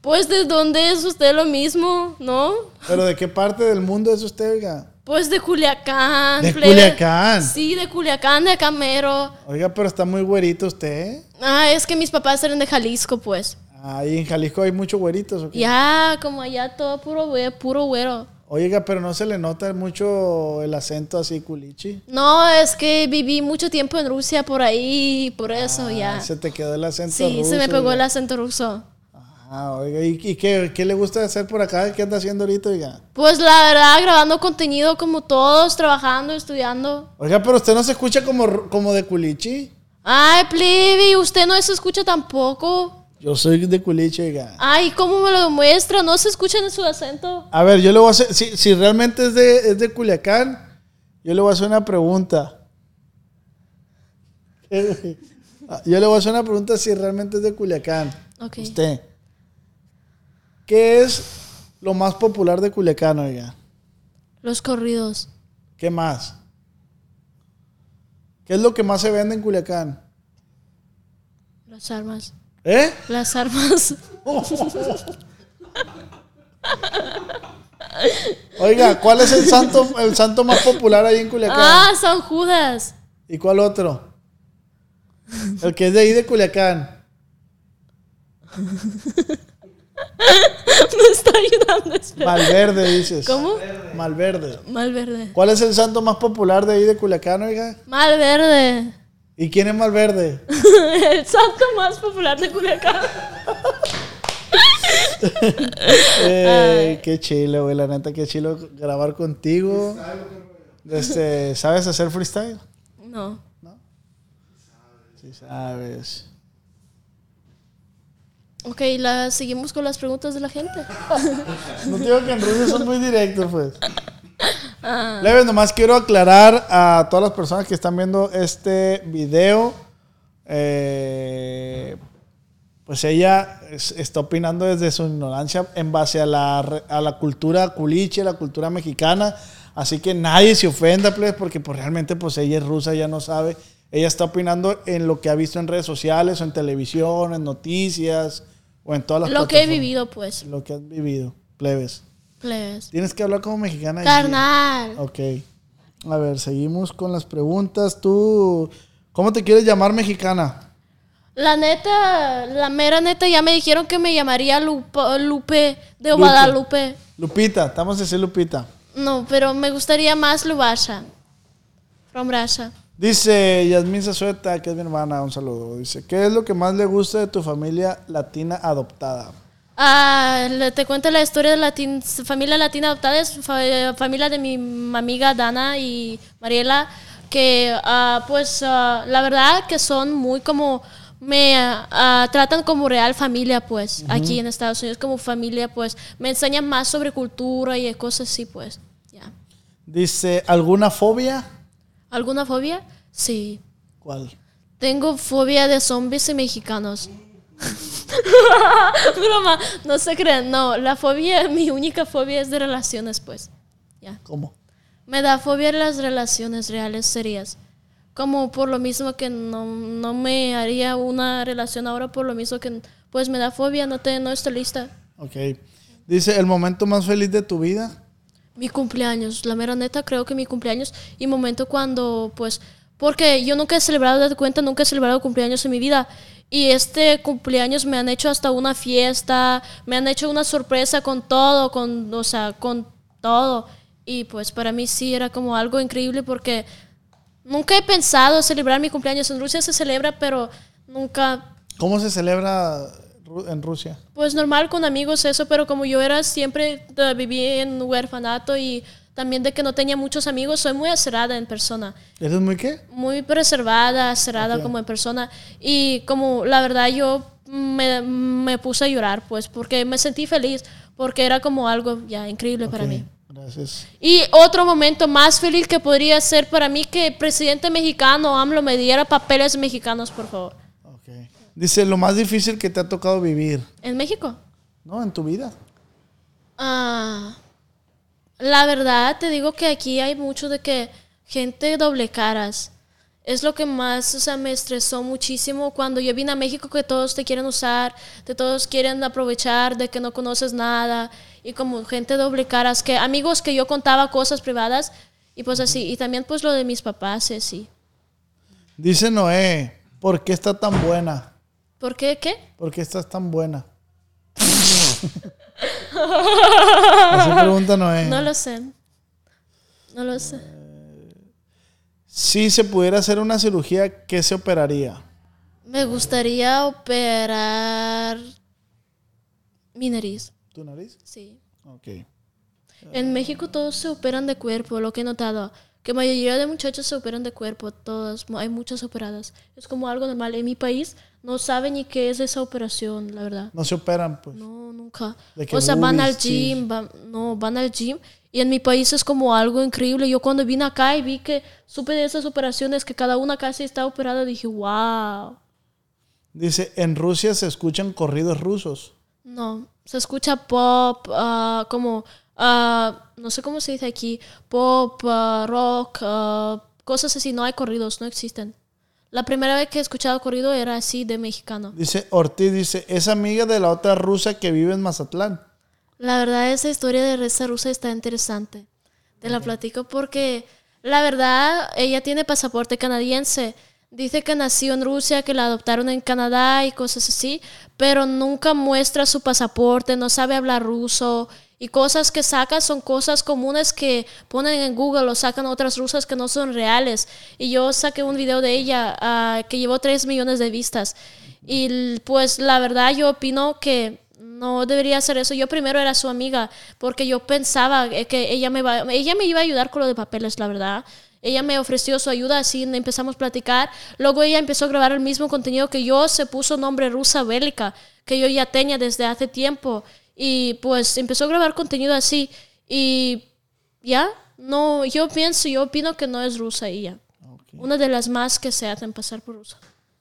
Pues de dónde es usted lo mismo, ¿no? ¿Pero de qué parte del mundo es usted, oiga? Pues de Culiacán. ¿De plebe. Culiacán? Sí, de Culiacán, de Camero. Oiga, pero está muy güerito usted, ¿eh? Ah, es que mis papás eran de Jalisco, pues. Ahí en Jalisco hay muchos güeritos, ¿o qué? Ya, como allá todo puro güero, puro güero. Oiga, pero no se le nota mucho el acento así culichi. No, es que viví mucho tiempo en Rusia por ahí, por eso Ah, ya. Se te quedó el acento Sí, se me ruso, pegó el acento ruso. Ah, Ah, oiga, ¿y, y qué, qué le gusta hacer por acá? ¿Qué anda haciendo ahorita, oiga? Pues la verdad, grabando contenido como todos, trabajando, estudiando. Oiga, pero usted no se escucha como, como de culichi. Ay, plebe, usted no se escucha tampoco. Yo soy de culichi, oiga. Ay, ¿cómo me lo demuestra? No se escucha en su acento. A ver, yo le voy a hacer, si, si realmente es de, es de Culiacán, yo le voy a hacer una pregunta. <laughs> Yo le voy a hacer una pregunta si realmente es de Culiacán. Usted. ¿Qué es lo más popular de Culiacán, oiga? Los corridos. ¿Qué más? ¿Qué es lo que más se vende en Culiacán? Las armas. ¿Eh? Las armas. <laughs> Oiga, ¿cuál es el santo, el santo más popular ahí en Culiacán? ah, San Judas. ¿Y cuál otro? El que es de ahí de Culiacán. <laughs> Me está ayudando. espera. Malverde, dices. ¿Cómo? Malverde. Malverde. ¿Cuál es el santo más popular de ahí de Culiacán, oiga? Malverde. ¿Y quién es Malverde? <laughs> El santo más popular de Culiacán. Eh, qué chilo, güey. La neta, qué chilo grabar contigo. Este, ¿Sabes hacer freestyle? No. Sí, sabes. Ok, la, seguimos con las preguntas de la gente. No digo que en Rusia son muy directos, pues. Leves, nomás quiero aclarar a todas las personas que están viendo este video. eh, pues ella es- está opinando desde su ignorancia en base a la, a la cultura culiche, la cultura mexicana. Así que nadie se ofenda, plebes, porque pues realmente pues ella es rusa, ya no sabe. Ella está opinando en lo que ha visto en redes sociales, o en televisión, en noticias, o en todas las Lo que he vivido, pues. Lo que has vivido, plebes. Tienes que hablar como mexicana. Carnal. Ok. A ver, seguimos con las preguntas. Tú, ¿cómo te quieres llamar mexicana? La neta, la mera neta, ya me dijeron que me llamaría Lupa- Lupe de Lupe. Guadalupe. Lupita, estamos a decir Lupita. No, pero me gustaría más Lubasha. From Russia. Dice Yasmin Zazueta, que es mi hermana, un saludo. Dice, ¿qué es lo que más le gusta de tu familia latina adoptada? Ah, te cuento la historia de la tin- familia latina adoptada, es fa- familia de mi amiga Dana y Mariela, que ah, pues ah, la verdad que son muy como, me tratan como real familia pues, aquí en Estados Unidos como familia pues, me enseñan más sobre cultura y cosas así pues, ya. Dice, ¿alguna fobia? ¿Alguna fobia? Sí. ¿Cuál? Tengo fobia de zombies y mexicanos. <laughs> <laughs> Broma, no se crean. No, la fobia, <laughs> mi única fobia es de relaciones, pues. Ya. ¿Cómo? Me da fobia las relaciones reales serias. Como por lo mismo que no, no me haría una relación ahora, por lo mismo que pues me da fobia, no, te, no estoy lista. Ok. Dice, ¿el momento más feliz de tu vida? Mi cumpleaños, la mera neta, creo que mi cumpleaños y momento cuando, pues, porque yo nunca he celebrado, date cuenta, nunca he celebrado cumpleaños en mi vida. Y este cumpleaños me han hecho hasta una fiesta, me han hecho una sorpresa con todo, con, o sea, con todo. Y pues para mí sí era como algo increíble porque nunca he pensado celebrar mi cumpleaños. En Rusia se celebra, pero nunca ¿Cómo se celebra en Rusia? pues normal con amigos eso, pero como yo era siempre, viví en huerfanato y también de que no tenía muchos amigos, soy muy cerrada en persona, ¿Eres muy qué? muy preservada, cerrada Ok. como en persona y como la verdad yo me, me puse a llorar pues porque me sentí feliz, porque era como algo ya increíble para Ok, mí. Gracias. Y otro momento más feliz que podría ser para mí que el presidente mexicano AMLO me diera papeles mexicanos, por favor. Ok. Dice, lo más difícil que te ha tocado vivir, ¿En México? ¿no? En tu vida. Ah, la verdad te digo que aquí hay mucho de que gente doble caras. Es lo que más, o sea, me estresó muchísimo cuando yo vine a México que todos te quieren usar, de todos quieren aprovechar de que no conoces nada y como gente doble caras, que amigos que yo contaba cosas privadas y pues así, y también pues lo de mis papás, eh, sí. Dice Noé, ¿por qué está tan buena? ¿Por qué? ¿Qué? ¿Por qué estás tan buena? <laughs> Así <laughs> pregunta Noé. No lo sé. No lo sé. Si se pudiera hacer una cirugía, ¿qué se operaría? Me gustaría operar Mi nariz, ¿Tu nariz? sí. Ok. En México todos se operan de cuerpo, lo que he notado. Que mayoría de muchachos se operan de cuerpo, todas, hay muchas operadas. Es como algo normal. En mi país no saben ni qué es esa operación, la verdad. No se operan, pues. No, nunca. O sea, van al gym, van- no, van al gym. Y en mi país es como algo increíble. Yo cuando vine acá y vi que supe de esas operaciones, que cada una casi está operada, dije, wow. Dice, en Rusia se escuchan corridos rusos. No, se escucha pop, ah, como, ah, no sé cómo se dice aquí, pop, ah, rock, cosas así. No hay corridos, no existen. La primera vez que he escuchado corrido era así de mexicano. Dice, Ortiz dice, es amiga de la otra rusa que vive en Mazatlán. La verdad, esa historia de esa rusa está interesante. Te la platico porque, la verdad, ella tiene pasaporte canadiense. Dice que nació en Rusia, que la adoptaron en Canadá y cosas así, pero nunca muestra su pasaporte, no sabe hablar ruso. Y cosas que saca son cosas comunes que ponen en Google o sacan otras rusas que no son reales. Y yo saqué un video de ella ah, que llevó 3 millones de vistas. Y pues la verdad yo opino que no debería hacer eso. Yo primero era su amiga porque yo pensaba eh, que ella me, va, ella me iba a ayudar con lo de papeles, la verdad. Ella me ofreció su ayuda, así empezamos a platicar. Luego ella empezó a grabar el mismo contenido que yo, se puso nombre rusa bélica, que yo ya tenía desde hace tiempo. Y pues empezó a grabar contenido así. Y ya, no, yo pienso, yo opino que no es rusa ella. Una de las más que se hacen pasar por rusa.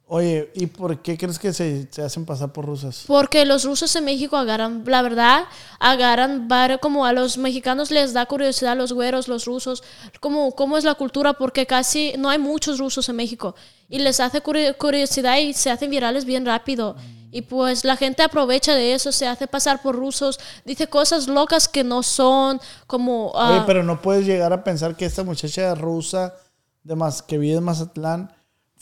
Oye, ¿y por qué crees que se, se hacen pasar por rusas? Porque los rusos en México agarran, la verdad, agarran como a los mexicanos les da curiosidad, los güeros, los rusos, como cómo es la cultura, porque casi no hay muchos rusos en México. Y les hace curi- curiosidad y se hacen virales bien rápido. Y pues la gente aprovecha de eso, se hace pasar por rusos, dice cosas locas que no son, como... ah, Oye, pero no puedes llegar a pensar que esta muchacha rusa de Maz- que vive en Mazatlán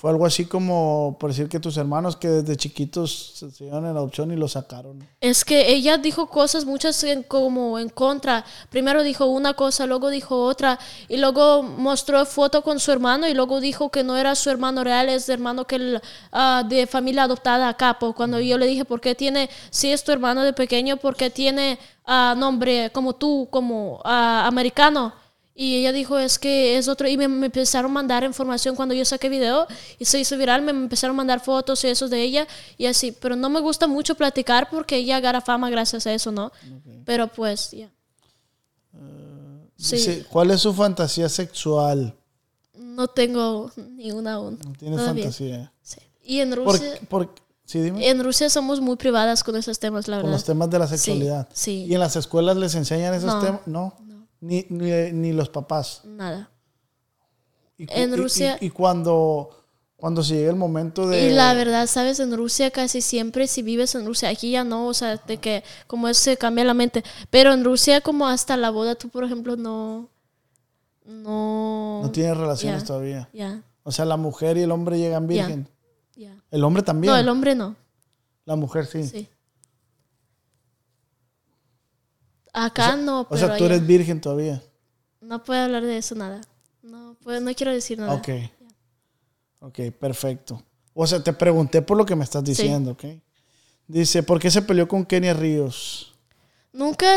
fue algo así como, por decir que tus hermanos que desde chiquitos se dieron en adopción y lo sacaron. Es que ella dijo cosas muchas en- como en contra. Primero dijo una cosa, luego dijo otra, y luego mostró foto con su hermano y luego dijo que no era su hermano real, es hermano que ah, de familia adoptada acá. Pues cuando yo le dije, ¿por qué tiene, si es tu hermano de pequeño, por qué tiene ah, nombre como tú, como ah, americano? Y ella dijo, es que es otro. Y me, me empezaron a mandar información cuando yo saqué video y se hizo viral. Me empezaron a mandar fotos y eso de ella y así. Pero no me gusta mucho platicar porque ella agarra fama gracias a eso, ¿no? Pero pues, ya. sí, Dice, ¿cuál es su fantasía sexual? no tengo ni una aún. No tienes Todavía. fantasía. Sí. Y en ¿Por, Rusia, por- sí, dime. en Rusia somos muy privadas con esos temas, la Con verdad. los temas de la Sí, sexualidad. sí. ¿Y en las escuelas les enseñan esos No, temas? No. Ni, ni, ni los papás. Nada. Y, En y- Rusia- Y, y cuando, cuando se llega el momento de... Y la verdad, sabes, en Rusia casi siempre, si vives en Rusia, aquí ya no, o sea, de que como es, se cambia la mente. Pero en Rusia, como hasta la boda, tú, por ejemplo, no. No. No tienes relaciones todavía. Ya, O sea, la mujer y el hombre llegan virgen. ya. El hombre también. No, el hombre no. La mujer sí. Sí. Acá no, pero. o sea, tú allá. eres virgen todavía. No puedo hablar de eso nada. No, puedo, no quiero decir nada. Ok. Ok, perfecto. O sea, te pregunté por lo que me estás diciendo, ¿ok? Dice, ¿por qué se peleó con Kenia Ríos? Nunca.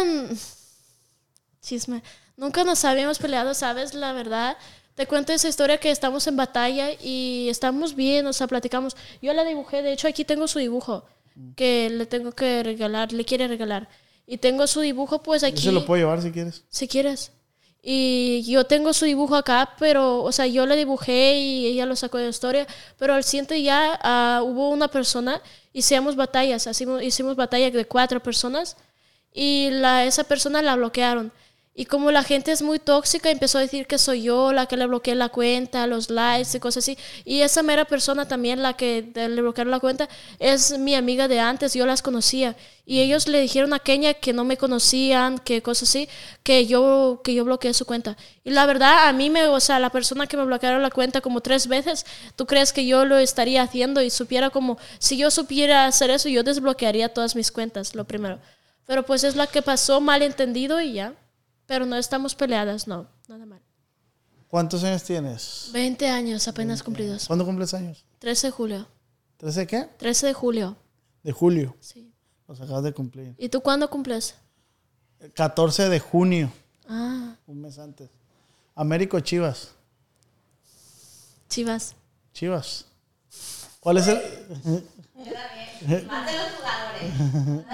Chisme. Nunca nos habíamos peleado, ¿sabes? La verdad. Te cuento esa historia que estamos en batalla y estamos bien, o sea, platicamos. Yo la dibujé, de hecho aquí tengo su dibujo que le tengo que regalar, le quiere regalar. Y tengo su dibujo pues Yo aquí. se lo puedo llevar si quieres. Si quieres. Y yo tengo su dibujo acá, pero, o sea, yo le dibujé y ella lo sacó de la historia, pero al siguiente ya ah, hubo una persona, hicimos batallas, hicimos, hicimos batalla de cuatro personas y la, esa persona la bloquearon. Y como la gente es muy tóxica, empezó a decir que soy yo la que le bloqueé la cuenta, los likes y cosas así. Y esa mera persona también, la que le bloquearon la cuenta, es mi amiga de antes, yo las conocía. Y ellos le dijeron a Kenia que no me conocían, que cosas así, que yo, que yo bloqueé su cuenta. Y la verdad, a mí me, o sea, la persona que me bloquearon la cuenta como tres veces, ¿tú crees que yo lo estaría haciendo y supiera como, si yo supiera hacer eso, yo desbloquearía todas mis cuentas, lo primero. Pero pues es la que pasó, malentendido y ya. Pero no estamos peleadas, no, nada mal. ¿Cuántos años tienes? 20 años apenas cumplidos. ¿Cuándo cumples años? 13 de julio. ¿13 de qué? 13 de julio, De julio. sí. Los acabas de cumplir. ¿Y tú cuándo cumples? 14 de junio, Ah, un mes antes. Américo Chivas. Chivas. Chivas. ¿Cuál es el, Más de los jugadores.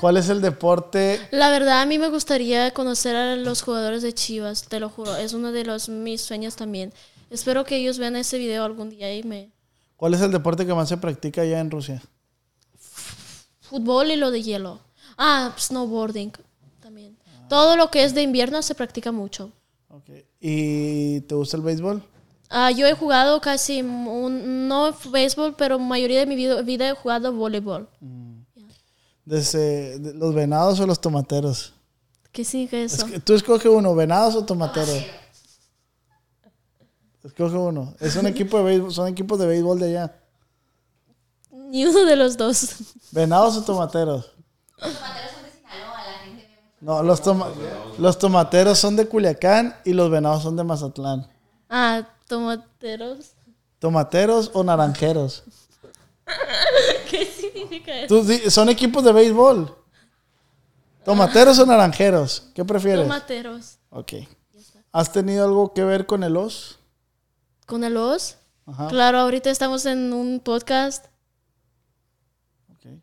cuál es el deporte? La verdad, a mí me gustaría conocer a los jugadores de Chivas, te lo juro. Es uno de los mis sueños también. Espero que ellos vean ese video algún día y me... ¿Cuál es el deporte que más se practica allá en Rusia? Fútbol y lo de hielo. Ah, snowboarding también. Todo lo que es de invierno se practica mucho. Ok. ¿Y te gusta el béisbol? Ah, yo he jugado casi, un- no béisbol, pero mayoría de mi vida, vida he jugado voleibol. Desde de- los venados o los tomateros. ¿Qué significa eso? Es que tú escoge uno, venados o tomateros. Escoge uno. Es un equipo de béisbol, son equipos de béisbol de allá. Ni uno de los dos. ¿Venados o tomateros? Los tomateros son de Sinaloa, la gente. No, los, toma- los tomateros son de Culiacán y los venados son de Mazatlán. Ah, tomateros. ¿Tomateros o naranjeros? <laughs> ¿Qué significa eso? Tú son equipos de béisbol. ¿Tomateros o naranjeros? ¿Qué prefieres? Tomateros. Ok. ¿Has tenido algo que ver con el os? ¿Con el os? Ajá. Claro, ahorita estamos en un podcast. ok.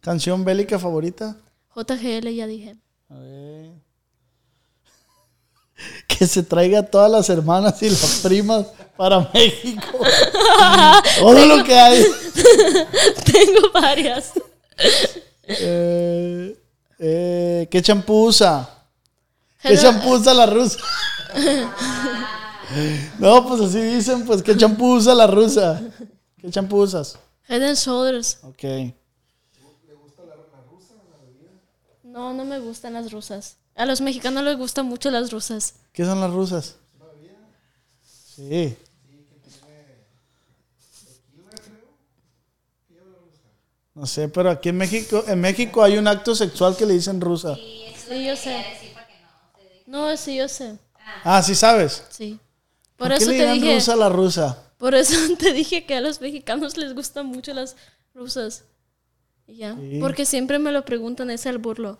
¿Canción bélica favorita? JGL, ya dije. A ver. <laughs> Que se traiga a todas las hermanas y las primas para México. <laughs> Todo lo que hay. <laughs> Tengo varias. Eh, eh, ¿Qué champú usa? ¿Qué champú usa la rusa? No, pues así dicen, pues, ¿qué champú usa la rusa? ¿Qué champú usas? Head and Shoulders. Ok. No, no me gustan las rusas. A los mexicanos les gustan mucho las rusas. ¿Qué son las rusas? Sí. No sé, pero aquí en México, en México hay un acto sexual que le dicen rusa. Sí, yo sé. No, sí, yo sé. Ah, sí sabes. Sí. Por, ¿Por qué eso le te dije. rusa a la rusa? Por eso <laughs> te dije que a los mexicanos les gustan mucho las rusas. Ya. Sí. Porque siempre me lo preguntan, es el burlo.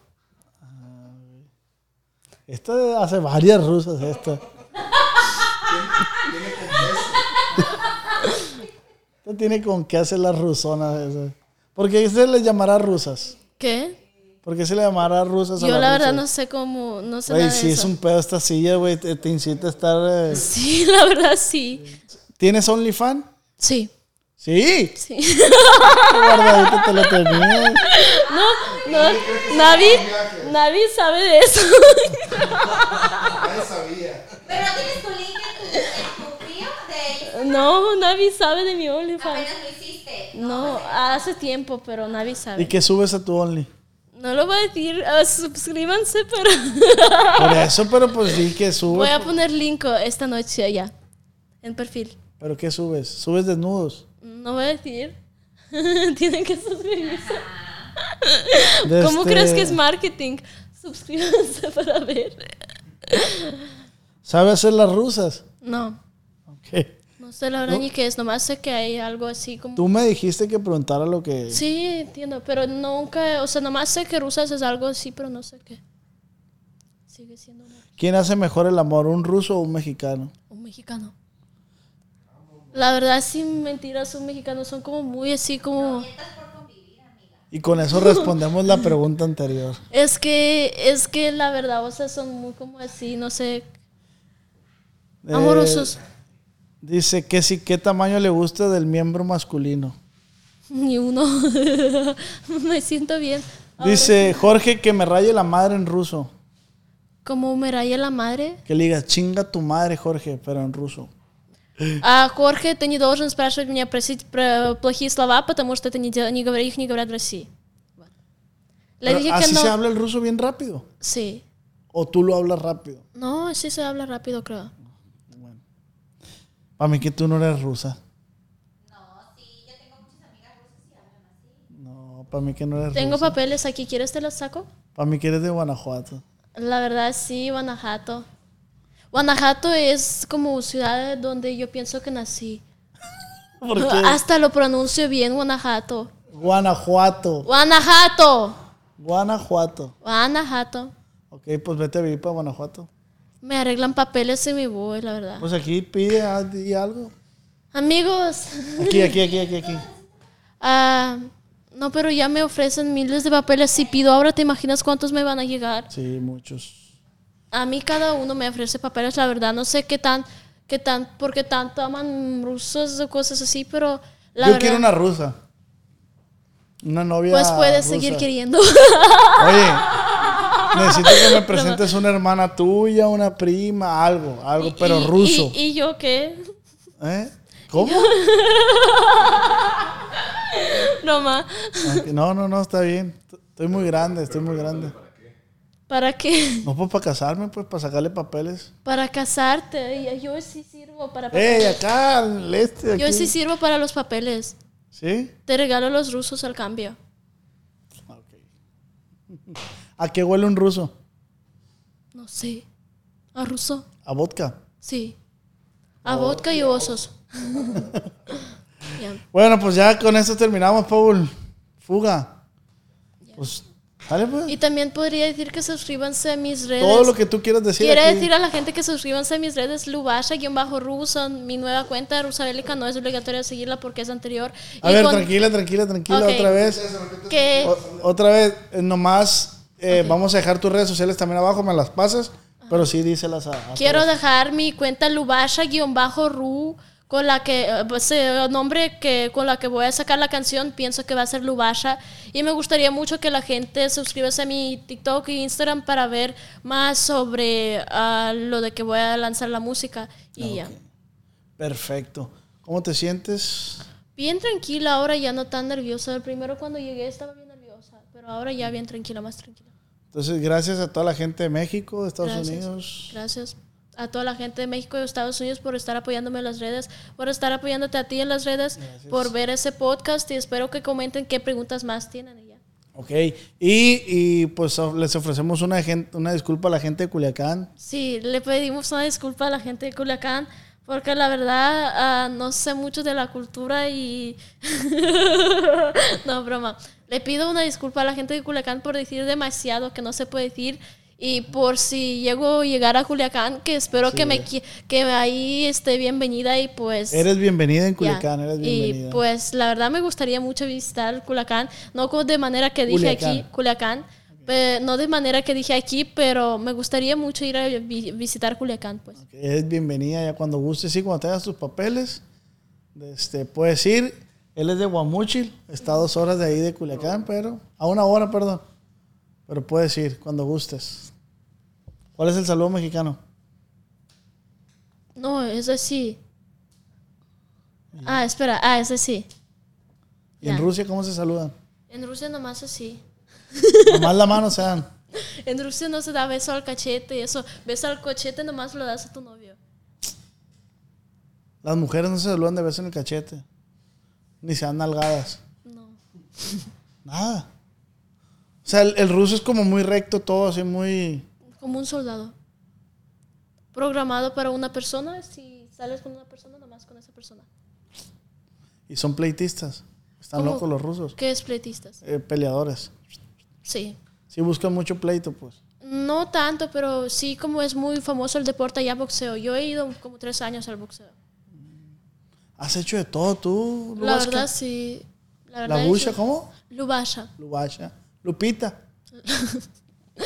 Esto hace varias rusas, esto. Esto tiene con qué hacer las rusonas esas. ¿Por qué se les llamará rusas? ¿Qué? ¿Por qué se le llamará rusas a Yo las la verdad rusas? no sé cómo, no sé Güey, nada de si es un pedo esta silla, güey, te, te incita a estar... eh. <laughs> Sí, la verdad sí. ¿Tienes OnlyFans? Sí. Sí. Sí. Qué guardadito te lo tenías. No, no, Navi, Navi sabe de eso. Pero no tienes tu link en tu, bio de No, Navi sabe de mi OnlyFans. apenas lo hiciste. No, hace tiempo, pero Navi ¿Y sabe. qué subes a tu Only? No lo voy a decir, ah, suscríbanse, pero Por eso, pero pues sí que subes. voy a poner link esta noche allá, en perfil. ¿Pero qué subes? ¿Subes desnudos? No voy a decir. <laughs> Tienen que suscribirse. <laughs> ¿Cómo este- crees que es marketing? Suscríbanse <laughs> para ver. ¿Sabe hacer las rusas? No, Ok. no sé la verdad ni qué es, nomás sé que hay algo así como... Tú me dijiste que preguntara lo que... Sí, entiendo, pero nunca, o sea, nomás sé que rusas es algo así, pero no sé qué. Sigue siendo un, ¿Quién hace mejor el amor, un ruso o un mexicano? un mexicano. La verdad, sin mentiras, un mexicano son como muy así como... Y con eso respondemos la pregunta anterior. <laughs> Es que, es que la verdad, o sea, son muy como así, no sé, Eh, amorosos. dice que sí, ¿qué tamaño le gusta del miembro masculino? <laughs> Ni uno. <laughs> me siento bien. Dice Jorge que me raye la madre en ruso. Como me raya la madre. Que le digas chinga tu madre, Jorge, pero en ruso. А Хорхе, ты не должен спрашивать меня просить про плохие слова, потому что это не, дел- не говори- их не говорят в России. Вот. Le Pero dije que así no. se habla el ruso bien rápido. Sí. O tú lo hablas rápido. No, así se habla rápido, creo. Para mí que tú no eres rusa. No, para mí que no eres Tengo rusa. papeles aquí, ¿quieres te los saco? Para mí que eres de Guanajuato. La verdad, sí, Guanajuato. Guanajuato es como ciudad donde yo pienso que nací. ¿Por qué? Hasta lo pronuncio bien, Guanajuato. Guanajuato. Guanajuato. Guanajuato. Guanajuato. Ok, pues vete a vivir para Guanajuato. Me arreglan papeles y me voy, la verdad. Pues aquí pide algo. Amigos. Aquí, aquí, aquí, aquí, aquí. ah, no, pero ya me ofrecen miles de papeles. Si pido ahora, ¿te imaginas cuántos me van a llegar? Sí, muchos. A mí cada uno me ofrece papeles, la verdad. No sé qué tan, qué tan, por qué tanto aman rusos o cosas así, pero la Yo verdad. quiero una rusa. Una novia. pues puedes rusa. seguir queriendo. <laughs> Oye, necesito que me presentes una hermana tuya, una prima, algo, algo, pero Y- ruso. Y, y yo qué? ¿Eh? <laughs> ¿Cómo? No No, no, no, está bien. Estoy muy grande, estoy muy grande. ¿Para qué? <laughs> No, pues para casarme, pues para sacarle papeles. Para casarte. Y Yo sí sirvo para ¡Ey, papeles. acá, al este, aquí! Yo sí sirvo para los papeles. ¿Sí? Te regalo los rusos al cambio. Ok. ¿A qué huele un ruso? No sé. ¿A ruso? ¿A vodka? Sí. A vodka y osos. <laughs> Ya. Bueno, pues ya con esto terminamos, Paul. Fuga. Pues, dale pues. Y también podría decir que suscríbanse a mis redes. Todo lo que tú quieras decir. Quiero aquí. decir a la gente que suscríbanse a mis redes Lubasha-Ruso, mi nueva cuenta Rusa Bélica, no es obligatorio seguirla porque es anterior. A Y ver, con- tranquila, tranquila, tranquila, otra vez. que O- otra vez, eh, nomás eh, vamos a dejar tus redes sociales también abajo, me las pasas, pero sí díselas a, a quiero todos. dejar mi cuenta Lubasha-Ru con la que eh, pues, nombre que con la que voy a sacar la canción pienso que va a ser Lubasha y me gustaría mucho que la gente suscribase a mi TikTok e Instagram para ver más sobre ah, lo de que voy a lanzar la música y ya. Perfecto. ¿Cómo te sientes? Bien tranquila, ahora ya no tan nerviosa. El primero cuando llegué estaba bien nerviosa, pero ahora ya bien tranquila, más tranquila. Entonces, gracias a toda la gente de México, de Estados Gracias. Unidos. Gracias a toda la gente de México y Estados Unidos por estar apoyándome en las redes, por estar apoyándote a ti en las redes, por ver ese podcast y espero que comenten qué preguntas más tienen y ya. Ok. Y, y, pues les ofrecemos una, gen- una disculpa a la gente de Culiacán. Sí, le pedimos una disculpa a la gente de Culiacán porque la verdad ah, no sé mucho de la cultura y... <laughs> no, broma. Le pido una disculpa a la gente de Culiacán por decir demasiado que no se puede decir y por si llego a llegar a Culiacán, que espero que, me, que ahí esté bienvenida y pues... Eres bienvenida en. Culiacán, eres bienvenida. Y pues la verdad me gustaría mucho visitar Culiacán, no de manera que dije Culiacán. aquí, Culiacán, no de manera que dije aquí, pero me gustaría mucho ir a vi- visitar Culiacán, pues. Ok, Eres bienvenida ya cuando gustes, sí, cuando tengas tus papeles. Este, puedes ir. Él es de Guamuchil, está a dos horas de ahí de Culiacán, pero a una hora, perdón. Pero puedes ir cuando gustes. ¿Cuál es el saludo mexicano? No, ese sí. Ah, espera, ah, ese sí. ¿Y en Ya. Rusia cómo se saludan? En Rusia nomás así. <laughs> Nomás la mano se dan. En Rusia no se da beso al cachete y eso. Beso al cachete nomás lo das a tu novio. Las mujeres no se saludan de beso en el cachete. Ni se dan nalgadas. No. Nada. O sea, el, el ruso es como muy recto todo, así muy... Como un soldado. Programado para una persona, si sales con una persona, nomás con esa persona. Y son pleitistas. Están ¿Cómo? locos los rusos. ¿Qué es pleitistas? Eh, peleadores. Sí. Sí buscan mucho pleito, pues. No tanto, pero sí como es muy famoso el deporte allá boxeo. Yo he ido como tres años al boxeo. Has hecho de todo tú, La Lubasha? verdad sí. La, verdad ¿La Busha cómo? Lubasha. Lubasha. Lupita. <laughs>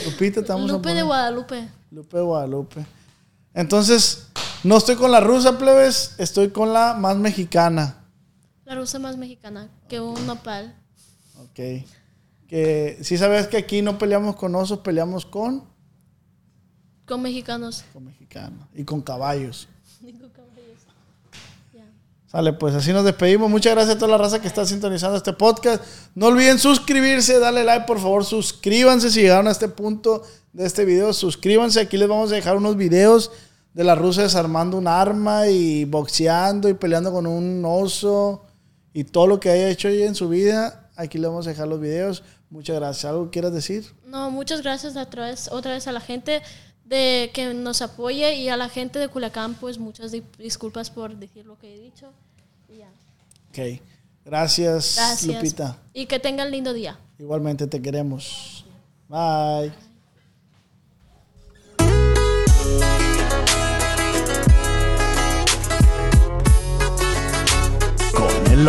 Lupita, estamos a Lupe de. Guadalupe. Lupe de Guadalupe. Entonces, no estoy con la rusa, plebes. Estoy con la más mexicana. La rusa más mexicana que un nopal. Ok. Que si sabes que aquí no peleamos con osos, peleamos con, Con mexicanos. con mexicanos y con caballos. <laughs> Digo caballos. Sale, pues así nos despedimos. Muchas gracias a toda la raza que está sintonizando este podcast. No olviden suscribirse, darle like, por favor, suscríbanse si llegaron a este punto de este video. Suscríbanse, aquí les vamos a dejar unos videos de la rusa desarmando un arma y boxeando y peleando con un oso y todo lo que haya hecho ella en su vida. Aquí le vamos a dejar los videos. Muchas gracias. ¿Algo quieras decir? No, muchas gracias otra vez, otra vez a la gente de que nos apoye y a la gente de Culiacán, pues muchas di- disculpas por decir lo que he dicho. Ok. Gracias, Gracias. Lupita. Y que tengan lindo día. Igualmente te queremos. Bye. Con el